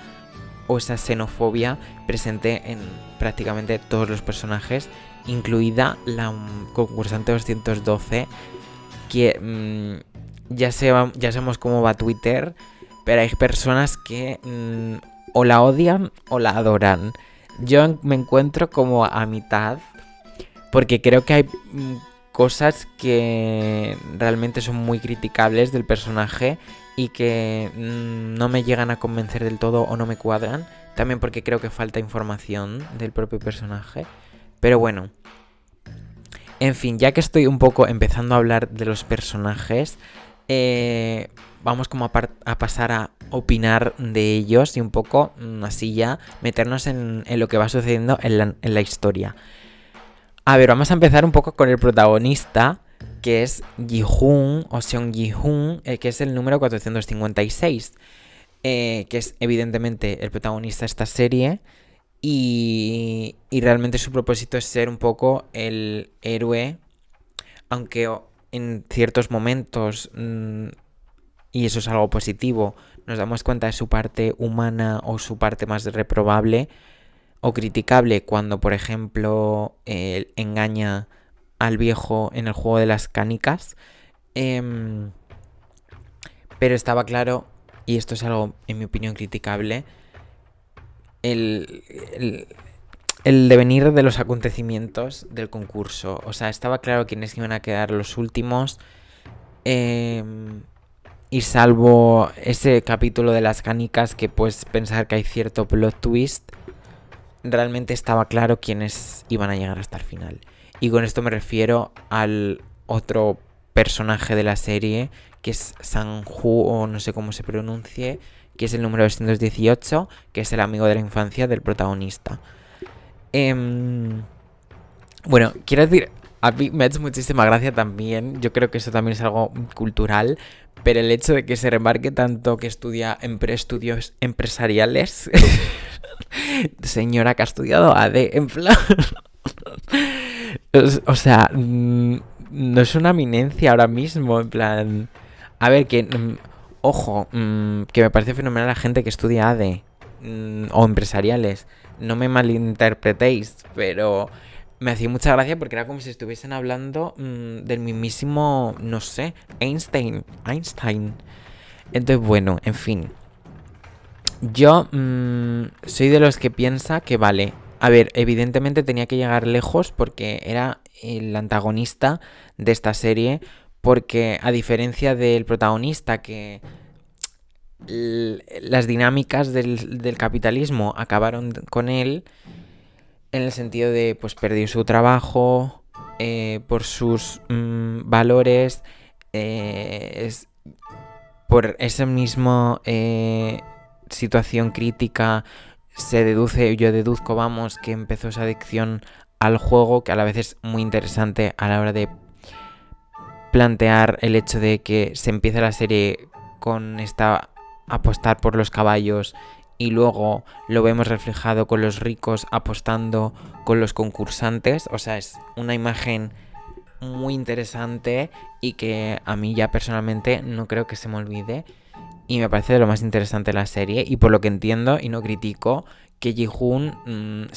o esa xenofobia presente en prácticamente todos los personajes, incluida la concursante 212, que mm, ya, ya sabemos cómo va Twitter, pero hay personas que mm, o la odian o la adoran. Yo me encuentro como a mitad, porque creo que hay mm, cosas que realmente son muy criticables del personaje y que mm, no me llegan a convencer del todo o no me cuadran. También porque creo que falta información del propio personaje. Pero bueno. En fin, ya que estoy un poco empezando a hablar de los personajes, eh, vamos como a, pasar a opinar de ellos y un poco mm, así ya meternos en, lo que va sucediendo en la, en la historia. A ver, vamos a empezar un poco con el protagonista, que es Ji-hoon o Seong Ji-hoon, eh, que es el número 456, eh, que es evidentemente el protagonista de esta serie. Y, y, realmente su propósito es ser un poco el héroe, aunque en ciertos momentos, mm, y eso es algo positivo, nos damos cuenta de su parte humana o su parte más reprobable o criticable cuando, por ejemplo, él engaña al viejo en el juego de las canicas. Em, pero estaba claro, y esto es algo, en mi opinión, criticable, el, el, devenir de los acontecimientos del concurso. O sea, estaba claro quiénes iban a quedar los últimos. Em, y salvo ese capítulo de las canicas que puedes pensar que hay cierto plot twist, realmente estaba claro quiénes iban a llegar hasta el final. Y con esto me refiero al otro personaje de la serie, que es Sanju, o no sé cómo se pronuncie, que es el número 218, que es el amigo de la infancia del protagonista. Em, bueno, quiero decir, a mí me ha hecho muchísima gracia también, yo creo que eso también es algo cultural, pero el hecho de que se remarque tanto que estudia estudios empresariales, señora que ha estudiado AD, en plan... O sea, mm, no es una eminencia ahora mismo, en plan... A ver, que... Mm, ojo, mm, que me parece fenomenal la gente que estudia ADE o empresariales. No me malinterpretéis, pero me hacía mucha gracia porque era como si estuviesen hablando del mismísimo, no sé, Einstein. Einstein. Entonces, bueno, en fin. Yo soy de los que piensa que vale, a ver, evidentemente tenía que llegar lejos porque era el antagonista de esta serie. Porque a diferencia del protagonista que las dinámicas del, capitalismo acabaron con él en el sentido de pues perdió su trabajo eh, por sus mm, valores eh, por esa misma eh, situación crítica se deduce, yo deduzco, vamos, que empezó esa adicción al juego, que a la vez es muy interesante a la hora de plantear el hecho de que se empieza la serie con esta apostar por los caballos y luego lo vemos reflejado con los ricos apostando con los concursantes, o sea, es una imagen muy interesante y que a mí ya personalmente no creo que se me olvide y me parece de lo más interesante de la serie. Y por lo que entiendo y no critico, que Ji-Hoon mm,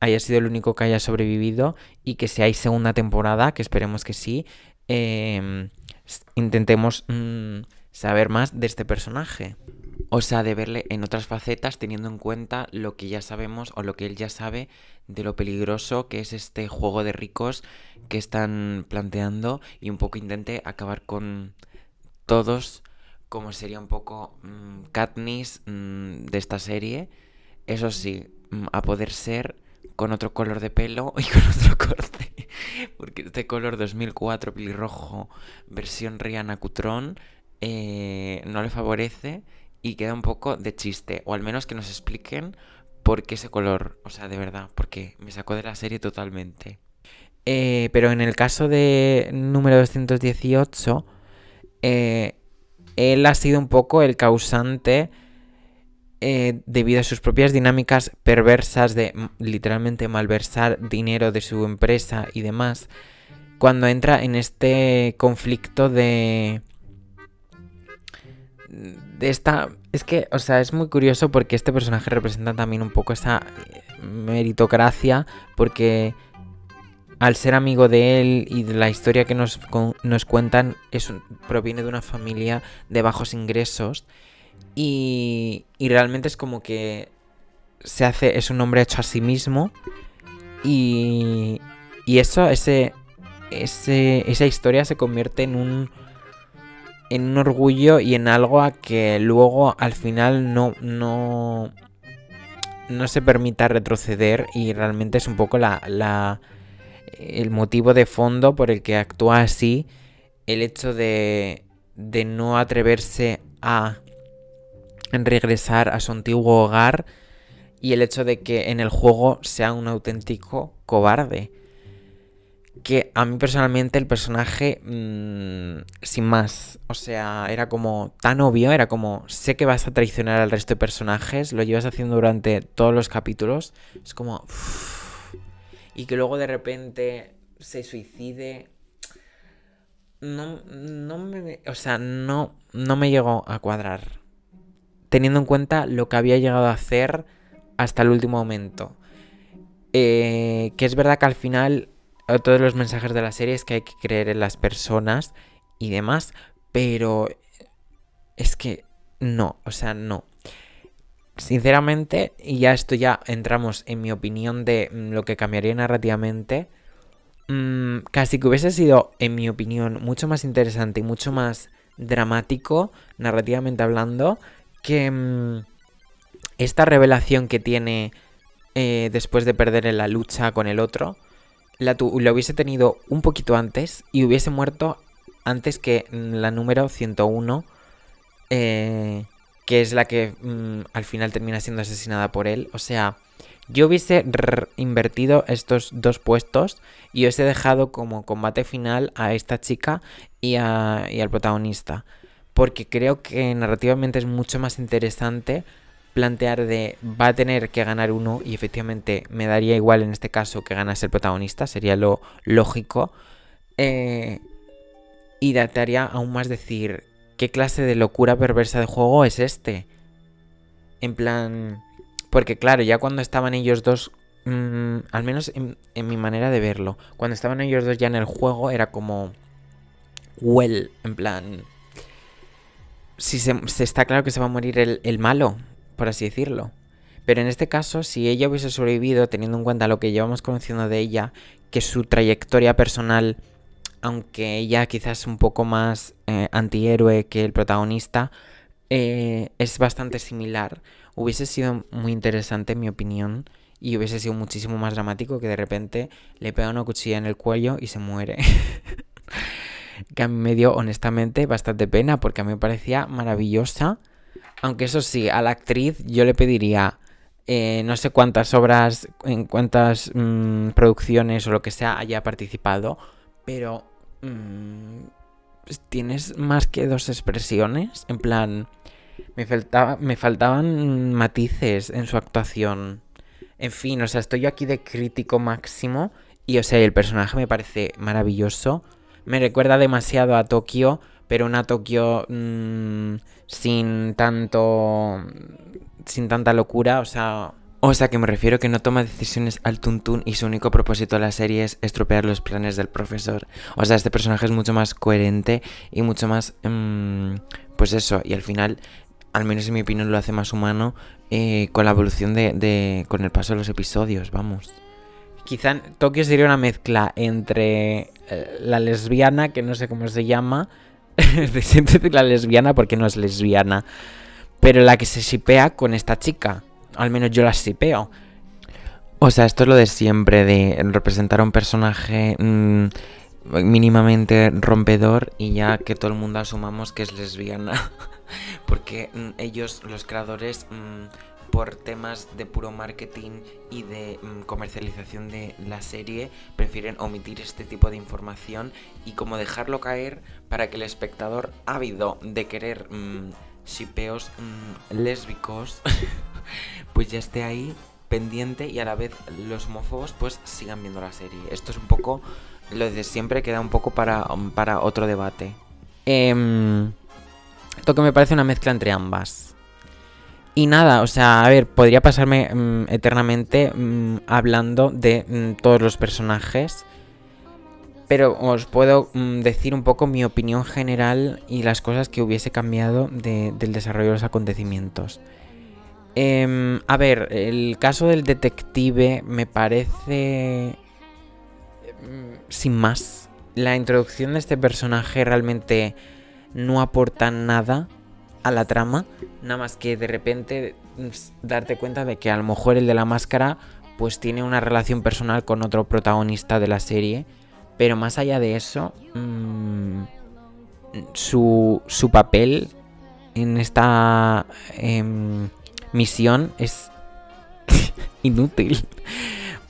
haya, sido el único que haya sobrevivido y que si hay segunda temporada, que esperemos que sí, em, intentemos mm, saber más de este personaje. O sea, de verle en otras facetas teniendo en cuenta lo que ya sabemos o lo que él ya sabe de lo peligroso que es este juego de ricos que están planteando y un poco intente acabar con todos como sería un poco mm, Katniss mm, de esta serie. Eso sí, mm, a poder ser con otro color de pelo y con otro corte. Porque este color 2004 pelirrojo versión Rihanna Cutrón eh, no le favorece y queda un poco de chiste. O al menos que nos expliquen por qué ese color. O sea, de verdad, porque me sacó de la serie totalmente. Eh, pero en el caso de número 218, eh, él ha sido un poco el causante eh, debido a sus propias dinámicas perversas de literalmente malversar dinero de su empresa y demás, cuando entra en este conflicto de... de esta... Es que, o sea, es muy curioso porque este personaje representa también un poco esa meritocracia, porque al ser amigo de él y de la historia que nos, nos cuentan, es proviene de una familia de bajos ingresos y, y realmente es como que se hace, es un hombre hecho a sí mismo y, y eso, ese, ese, esa historia se convierte en un, en un orgullo y en algo a que luego al final no, no, no se permita retroceder y realmente es un poco la, la el motivo de fondo por el que actúa así, el hecho de, de no atreverse a regresar a su antiguo hogar y el hecho de que en el juego sea un auténtico cobarde. Que a mí personalmente el personaje, mmm, sin más, o sea, era como tan obvio, era como, sé que vas a traicionar al resto de personajes, lo llevas haciendo durante todos los capítulos, es como... y que luego de repente se suicide. No, no me... O sea, no, no me llegó a cuadrar teniendo en cuenta lo que había llegado a hacer hasta el último momento. Eh, que es verdad que al final todos los mensajes de la serie es que hay que creer en las personas y demás, pero es que no, o sea, no. Sinceramente, y ya esto ya entramos en mi opinión de mm, lo que cambiaría narrativamente, mm, casi que hubiese sido, en mi opinión, mucho más interesante y mucho más dramático, narrativamente hablando, que mm, esta revelación que tiene eh, después de perder en la lucha con el otro, la, hubiese tenido un poquito antes y hubiese muerto antes que la número 101, eh, que es la que mm, al final termina siendo asesinada por él. O sea, yo hubiese invertido estos dos puestos y hubiese dejado como combate final a esta chica y, y al protagonista porque creo que narrativamente es mucho más interesante plantear de va a tener que ganar uno y efectivamente me daría igual en este caso que ganase el protagonista, sería lo lógico. Eh, y daría aún más decir, ¿qué clase de locura perversa de juego es este? En plan... Porque claro, ya cuando estaban ellos dos, mm, al menos en, en mi manera de verlo, cuando estaban ellos dos ya en el juego era como... Well, en plan si se, está claro que se va a morir el, malo, por así decirlo. Pero en este caso, si ella hubiese sobrevivido, teniendo en cuenta lo que llevamos conociendo de ella, que su trayectoria personal, aunque ella quizás un poco más eh, antihéroe que el protagonista, eh, es bastante similar, hubiese sido muy interesante en mi opinión y hubiese sido muchísimo más dramático que de repente le pega una cuchilla en el cuello y se muere. que a mí me dio honestamente bastante pena porque a mí me parecía maravillosa. Aunque eso sí, a la actriz yo le pediría eh, no sé cuántas obras, en cuántas mm, producciones o lo que sea haya participado, pero tienes más que dos expresiones. En plan, me, faltaba, me faltaban matices en su actuación. En fin, o sea, estoy yo aquí de crítico máximo y, o sea, el personaje me parece maravilloso me recuerda demasiado a Tokio, pero una Tokio mm, sin tanto. sin tanta locura, o sea. O sea que me refiero que no toma decisiones al tuntún y su único propósito de la serie es estropear los planes del profesor. O sea, este personaje es mucho más coherente y mucho más... Mm, pues eso, y al final, al menos en mi opinión, lo hace más humano eh, con la evolución de, de... con el paso de los episodios, vamos. Quizá Tokio sería una mezcla entre eh, la lesbiana, que no sé cómo se llama. Siempre la lesbiana porque no es lesbiana. Pero la que se shipea con esta chica. Al menos yo la shipeo. O sea, esto es lo de siempre, de representar a un personaje mm, mínimamente rompedor y ya que todo el mundo asumamos que es lesbiana. Porque mm, ellos, los creadores, mm, por temas de puro marketing y de comercialización de la serie, prefieren omitir este tipo de información y como dejarlo caer para que el espectador ávido de querer shipeos lésbicos, pues ya esté ahí pendiente y a la vez los homófobos pues sigan viendo la serie. Esto es un poco lo de siempre, queda un poco para, para otro debate. Eh, esto que me parece una mezcla entre ambas. Y nada, o sea, a ver, podría pasarme mm, eternamente mm, hablando de mm, todos los personajes. Pero os puedo decir un poco mi opinión general y las cosas que hubiese cambiado del desarrollo de los acontecimientos. Em, a ver, el caso del detective me parece... Mm, sin más. La introducción de este personaje realmente no aporta nada a la trama. Nada más que de repente mm, darte cuenta de que a lo mejor el de la máscara pues tiene una relación personal con otro protagonista de la serie. Pero más allá de eso, mm, su, su, papel en esta... Em, misión es inútil.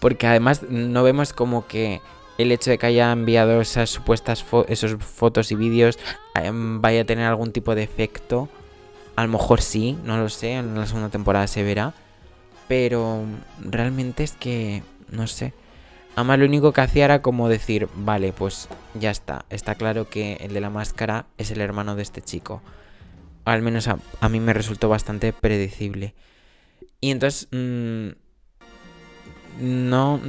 Porque además no vemos como que el hecho de que haya enviado esas supuestas esos fotos y vídeos em, vaya a tener algún tipo de efecto. A lo mejor sí, no lo sé, en la segunda temporada se verá. Pero realmente es que, no sé. Además lo único que hacía era como decir, vale, pues ya está. Está claro que el de la máscara es el hermano de este chico al menos a, mí me resultó bastante predecible. Y entonces mm, no,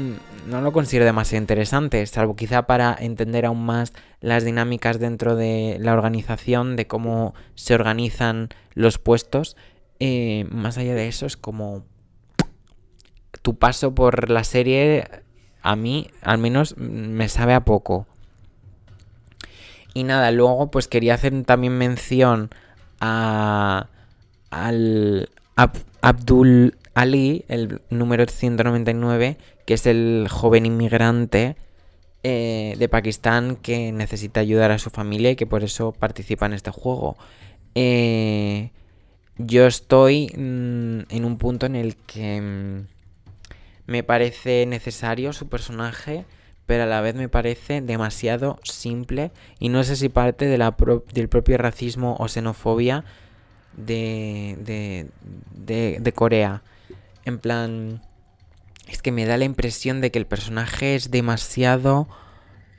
no lo considero demasiado interesante, salvo quizá para entender aún más las dinámicas dentro de la organización, de cómo se organizan los puestos. Eh, más allá de eso, es como tu paso por la serie, a mí al menos me sabe a poco. Y nada, luego pues quería hacer también mención a, al Abdul Ali, el número 199, que es el joven inmigrante eh, de Pakistán que necesita ayudar a su familia y que por eso participa en este juego. Eh, yo estoy mm, en un punto en el que mm, me parece necesario su personaje pero a la vez me parece demasiado simple y no sé si parte de del propio racismo o xenofobia de, de, de, Corea. En plan, es que me da la impresión de que el personaje es demasiado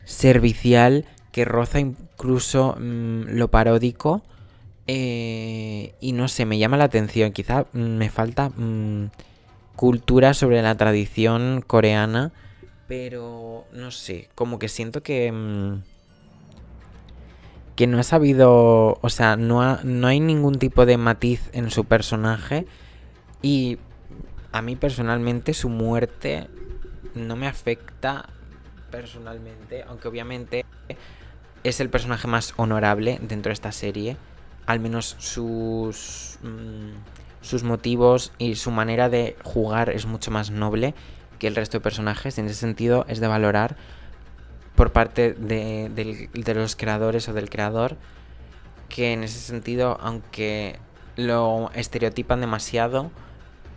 servicial, que roza incluso mm, lo paródico. Eh, y no sé, me llama la atención. Quizá me falta mm, cultura sobre la tradición coreana pero no sé, como que siento que... Mm, que no ha sabido... O sea, no, no hay ningún tipo de matiz en su personaje. Y a mí personalmente su muerte no me afecta personalmente, aunque obviamente es el personaje más honorable dentro de esta serie. Al menos sus, mm, sus motivos y su manera de jugar es mucho más noble que el resto de personajes. En ese sentido es de valorar por parte de, los creadores o del creador que en ese sentido, aunque lo estereotipan demasiado,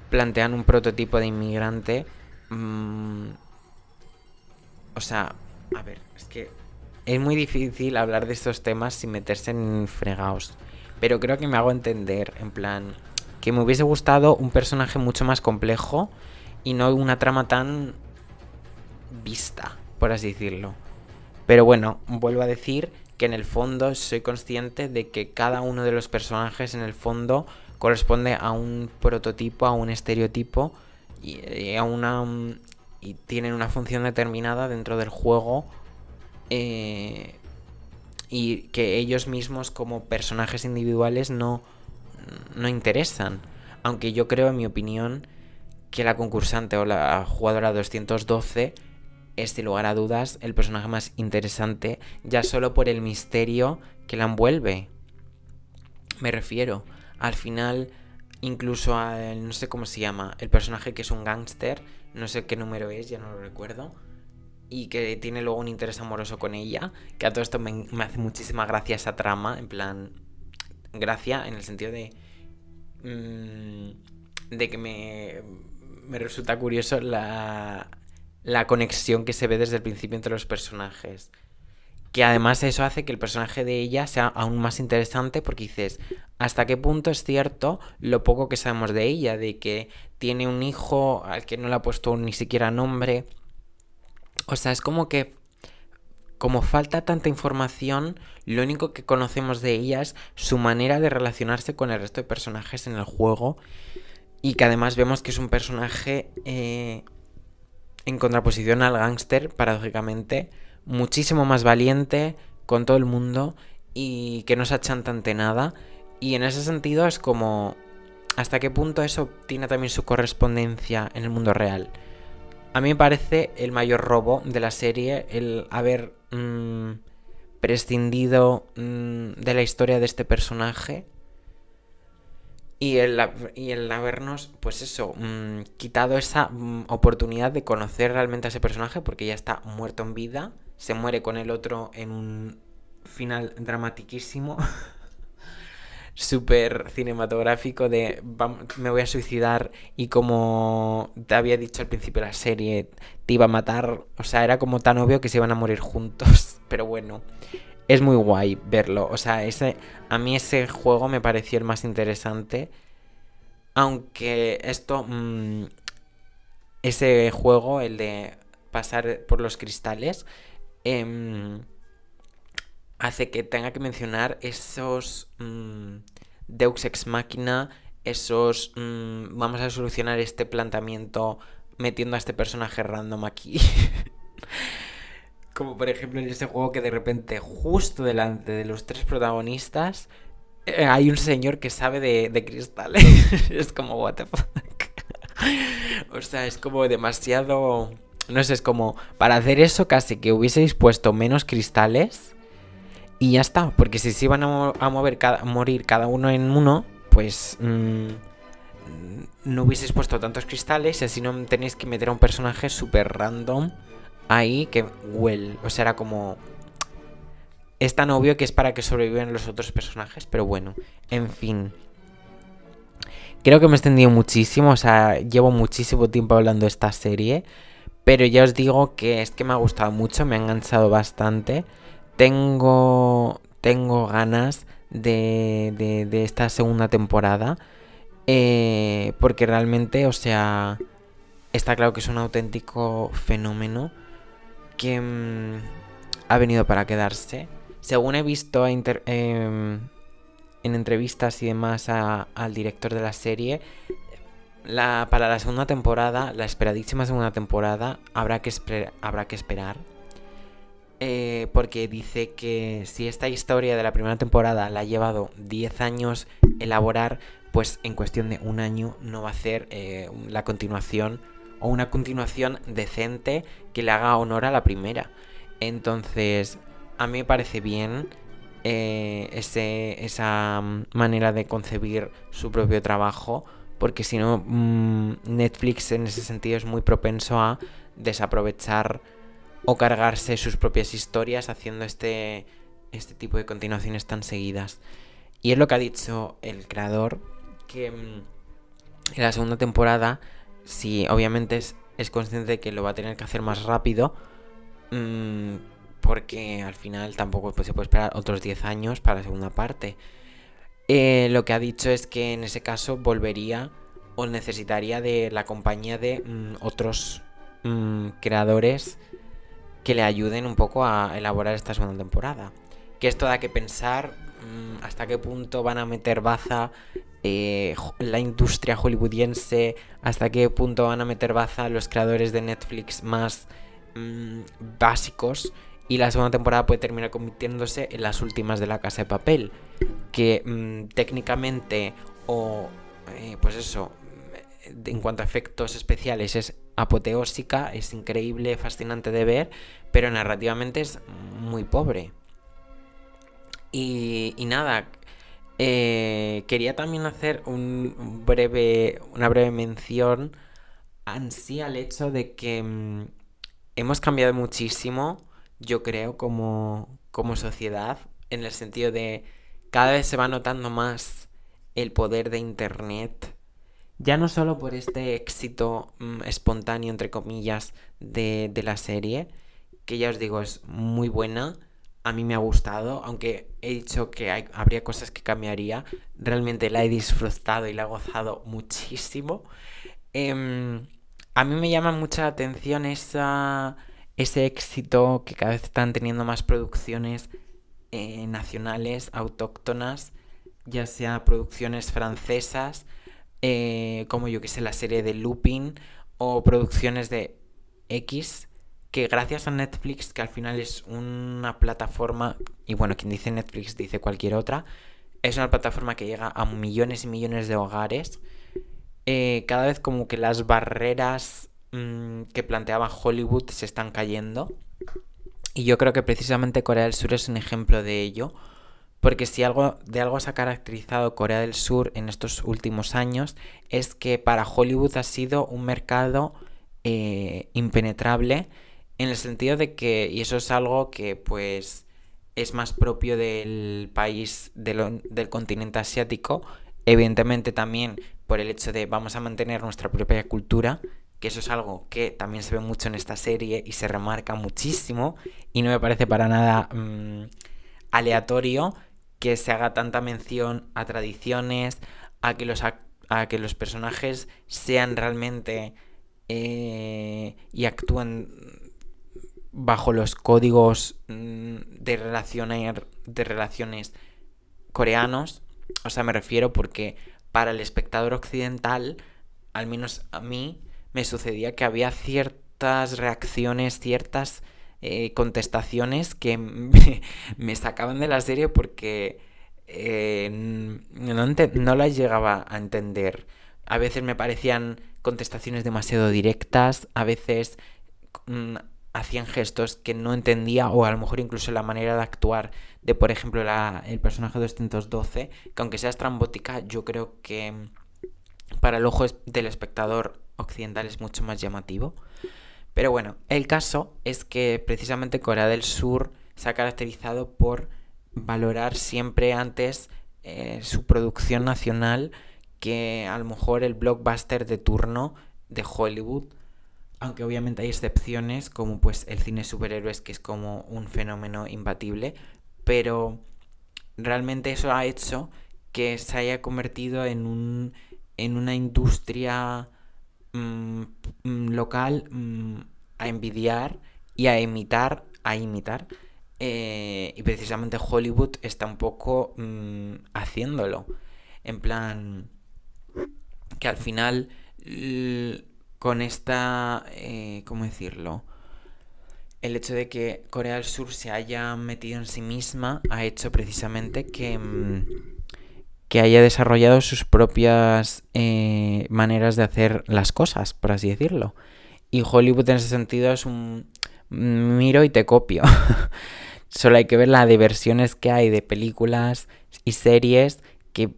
plantean un prototipo de inmigrante. Mm, o sea, a ver, es que es muy difícil hablar de estos temas sin meterse en fregados. Pero creo que me hago entender, en plan, que me hubiese gustado un personaje mucho más complejo y no una trama tan vista, por así decirlo. Pero bueno, vuelvo a decir que en el fondo soy consciente de que cada uno de los personajes en el fondo corresponde a un prototipo, a un estereotipo y, a una y tienen una función determinada dentro del juego eh, y que ellos mismos como personajes individuales no no interesan, aunque yo creo en mi opinión que la concursante o la jugadora 212 es sin lugar a dudas el personaje más interesante ya solo por el misterio que la envuelve. Me refiero, al final incluso al no sé cómo se llama, el personaje que es un gángster no sé qué número es, ya no lo recuerdo, y que tiene luego un interés amoroso con ella, que a todo esto me, hace muchísima gracia esa trama, en plan, gracia en el sentido de... Mm, de que me, me resulta curioso la, la conexión que se ve desde el principio entre los personajes. Que además eso hace que el personaje de ella sea aún más interesante porque dices, ¿hasta qué punto es cierto lo poco que sabemos de ella? De que tiene un hijo al que no le ha puesto ni siquiera nombre. O sea, es como que como falta tanta información, lo único que conocemos de ella es su manera de relacionarse con el resto de personajes en el juego. Y que además vemos que es un personaje eh, en contraposición al gángster, paradójicamente, muchísimo más valiente con todo el mundo y que no se achanta ante nada. Y en ese sentido es como hasta qué punto eso tiene también su correspondencia en el mundo real. A mí me parece el mayor robo de la serie el haber mm, prescindido mm, de la historia de este personaje y el, y el habernos, pues eso, mm, quitado esa mm, oportunidad de conocer realmente a ese personaje porque ya está muerto en vida, se muere con el otro en un final dramatiquísimo, súper cinematográfico de me voy a suicidar y como te había dicho al principio de la serie, te iba a matar, o sea, era como tan obvio que se iban a morir juntos, pero bueno es muy guay verlo. O sea, ese, a mí ese juego me pareció el más interesante. Aunque esto... Mm, ese juego, el de pasar por los cristales, em, hace que tenga que mencionar esos mm, Deux Ex Machina, esos... Mm, vamos a solucionar este planteamiento metiendo a este personaje random aquí. Como por ejemplo en este juego que de repente justo delante de los tres protagonistas eh, hay un señor que sabe de, cristales. es como, what the fuck. o sea, es como demasiado... No sé, es como para hacer eso casi que hubieseis puesto menos cristales y ya está. Porque si se iban a, mover cada, morir cada uno en uno, pues mm, no hubieseis puesto tantos cristales y así no tenéis que meter a un personaje súper random ahí que well. O sea, era como. Es tan obvio que es para que sobrevivan los otros personajes, pero bueno, en fin. Creo que me he extendido muchísimo, o sea, llevo muchísimo tiempo hablando de esta serie, pero ya os digo que es que me ha gustado mucho, me ha enganchado bastante. Tengo, tengo ganas de, de, esta segunda temporada, eh, porque realmente, o sea, está claro que es un auténtico fenómeno que mm, ha venido para quedarse. Según he visto em, en entrevistas y demás al director de la serie, para la segunda temporada, la esperadísima segunda temporada, habrá que, habrá que esperar. Eh, porque dice que si esta historia de la primera temporada la ha llevado 10 años elaborar, pues en cuestión de un año no va a hacer eh, la continuación o una continuación decente que le haga honor a la primera. Entonces, a mí me parece bien eh, ese, esa manera de concebir su propio trabajo, porque si no, mm, Netflix en ese sentido es muy propenso a desaprovechar o cargarse sus propias historias haciendo este, este tipo de continuaciones tan seguidas. Y es lo que ha dicho el creador, que mm, en la segunda temporada si obviamente es, consciente de que lo va a tener que hacer más rápido, mm, porque al final tampoco pues, se puede esperar otros 10 años para la segunda parte. Eh, lo que ha dicho es que en ese caso volvería o necesitaría de la compañía de mm, otros mm, creadores que le ayuden un poco a elaborar esta segunda temporada. Que esto da que pensar hasta qué punto van a meter baza eh, la industria hollywoodiense, hasta qué punto van a meter baza los creadores de Netflix más mm, básicos. Y la segunda temporada puede terminar convirtiéndose en las últimas de la casa de papel. Que mm, técnicamente o eh, pues eso, en cuanto a efectos especiales es apoteósica, es increíble, fascinante de ver, pero narrativamente es muy pobre. Y, nada, eh, quería también hacer un breve, una breve mención ansía el hecho de que mm, hemos cambiado muchísimo, yo creo, como, como sociedad, en el sentido de cada vez se va notando más el poder de Internet. Ya no solo por este éxito mm, espontáneo, entre comillas, de, de la serie, que ya os digo es muy buena, a mí me ha gustado, aunque he dicho que habría cosas que cambiaría, realmente la he disfrutado y la he gozado muchísimo. Em, a mí me llama mucha atención esa, ese éxito que cada vez están teniendo más producciones eh, nacionales, autóctonas, ya sea producciones francesas, eh, como yo que sé, la serie de Lupin, o producciones de X, que gracias a Netflix, que al final es una plataforma, y bueno, quien dice Netflix dice cualquier otra, es una plataforma que llega a millones y millones de hogares. Eh, cada vez como que las barreras mm, que planteaba Hollywood se están cayendo. Y yo creo que precisamente Corea del Sur es un ejemplo de ello. Porque si algo de algo se ha caracterizado Corea del Sur en estos últimos años es que para Hollywood ha sido un mercado eh, impenetrable en el sentido de que, y eso es algo que pues es más propio del país del continente asiático, evidentemente también por el hecho de vamos a mantener nuestra propia cultura, que eso es algo que también se ve mucho en esta serie y se remarca muchísimo y no me parece para nada mm, aleatorio que se haga tanta mención a tradiciones, a que los, a, que los personajes sean realmente eh, y actúen bajo los códigos mm, de, de relaciones coreanos. O sea, me refiero porque para el espectador occidental, al menos a mí, me sucedía que había ciertas reacciones, ciertas eh, contestaciones que me, sacaban de la serie porque eh, no, no las llegaba a entender. A veces me parecían contestaciones demasiado directas, a veces mm, hacían gestos que no entendía o a lo mejor incluso la manera de actuar de, por ejemplo, el personaje 212, que aunque sea estrambótica, yo creo que para el ojo del espectador occidental es mucho más llamativo. Pero bueno, el caso es que precisamente Corea del Sur se ha caracterizado por valorar siempre antes eh, su producción nacional que a lo mejor el blockbuster de turno de Hollywood aunque obviamente hay excepciones, como pues el cine superhéroes, que es como un fenómeno imbatible, pero realmente eso ha hecho que se haya convertido en, un, en una industria mm, mm, local mm, a envidiar y a imitar, a imitar. Eh, y precisamente Hollywood está un poco haciéndolo. En plan, que al final con esta, eh, ¿cómo decirlo? El hecho de que Corea del Sur se haya metido en sí misma ha hecho precisamente que, mm, que haya desarrollado sus propias eh, maneras de hacer las cosas, por así decirlo. Y Hollywood en ese sentido es un miro y te copio. Solo hay que ver las diversiones que hay de películas y series que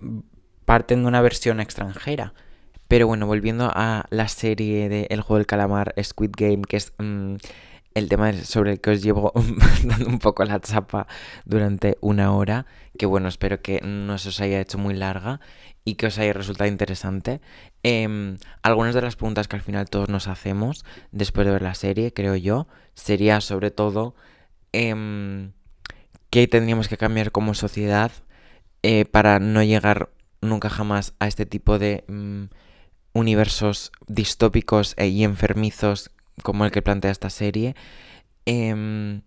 parten de una versión extranjera. Pero bueno, volviendo a la serie de El juego del calamar, Squid Game, que es mm, el tema sobre el que os llevo dando un poco la chapa durante una hora, que bueno, espero que no se os haya hecho muy larga y que os haya resultado interesante. Em, algunas de las preguntas que al final todos nos hacemos después de ver la serie, creo yo, sería sobre todo em, qué tendríamos que cambiar como sociedad eh, para no llegar nunca jamás a este tipo de... Mm, universos distópicos e y enfermizos como el que plantea esta serie. Em,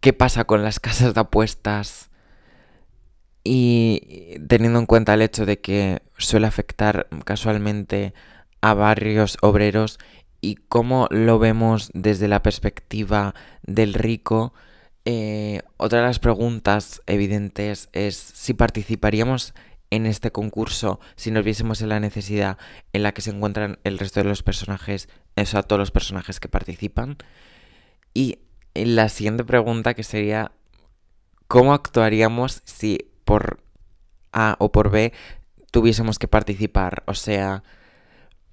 ¿Qué pasa con las casas de apuestas? Y teniendo en cuenta el hecho de que suele afectar casualmente a barrios obreros y cómo lo vemos desde la perspectiva del rico, eh, otra de las preguntas evidentes es si participaríamos en este concurso si nos viésemos en la necesidad en la que se encuentran el resto de los personajes, eso a todos los personajes que participan. Y la siguiente pregunta que sería, ¿cómo actuaríamos si por A o por B tuviésemos que participar? O sea,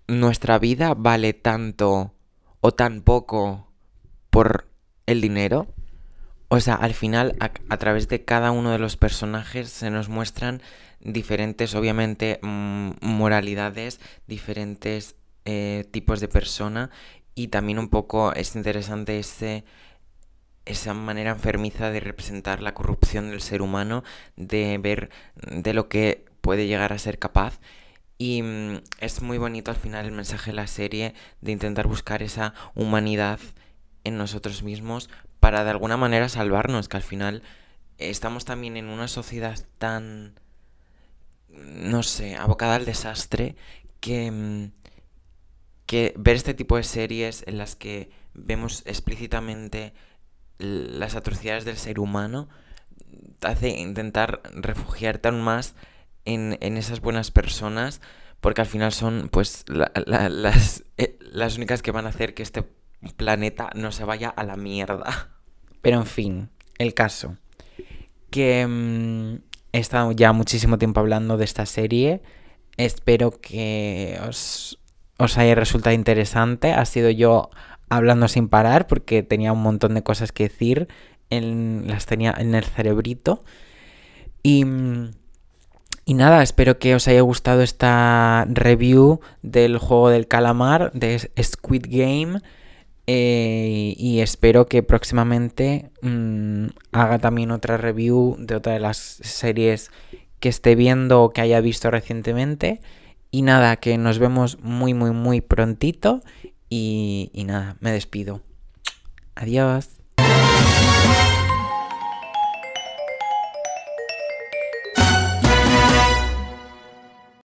nuestra vida vale tanto o tan poco por el dinero. O sea, al final, a, través de cada uno de los personajes se nos muestran diferentes, obviamente, mm, moralidades, diferentes eh, tipos de persona y también un poco es interesante ese, esa manera enfermiza de representar la corrupción del ser humano, de ver de lo que puede llegar a ser capaz. Y mm, es muy bonito al final el mensaje de la serie de intentar buscar esa humanidad en nosotros mismos para de alguna manera salvarnos, que al final estamos también en una sociedad tan, no sé, abocada al desastre, que, mm, que ver este tipo de series en las que vemos explícitamente las atrocidades del ser humano hace intentar refugiarte aún más en, esas buenas personas porque al final son pues las, eh, las únicas que van a hacer que este planeta no se vaya a la mierda. Pero en fin, el caso. Que mm, he estado ya muchísimo tiempo hablando de esta serie. Espero que os, os haya resultado interesante. Ha sido yo hablando sin parar porque tenía un montón de cosas que decir. En, las tenía en el cerebrito. Y, y nada, espero que os haya gustado esta review del juego del calamar de Squid Game. Eh, y espero que próximamente mm, haga también otra review de otra de las series que esté viendo o que haya visto recientemente. Y nada, que nos vemos muy, muy, muy prontito. Y, y nada, me despido. Adiós.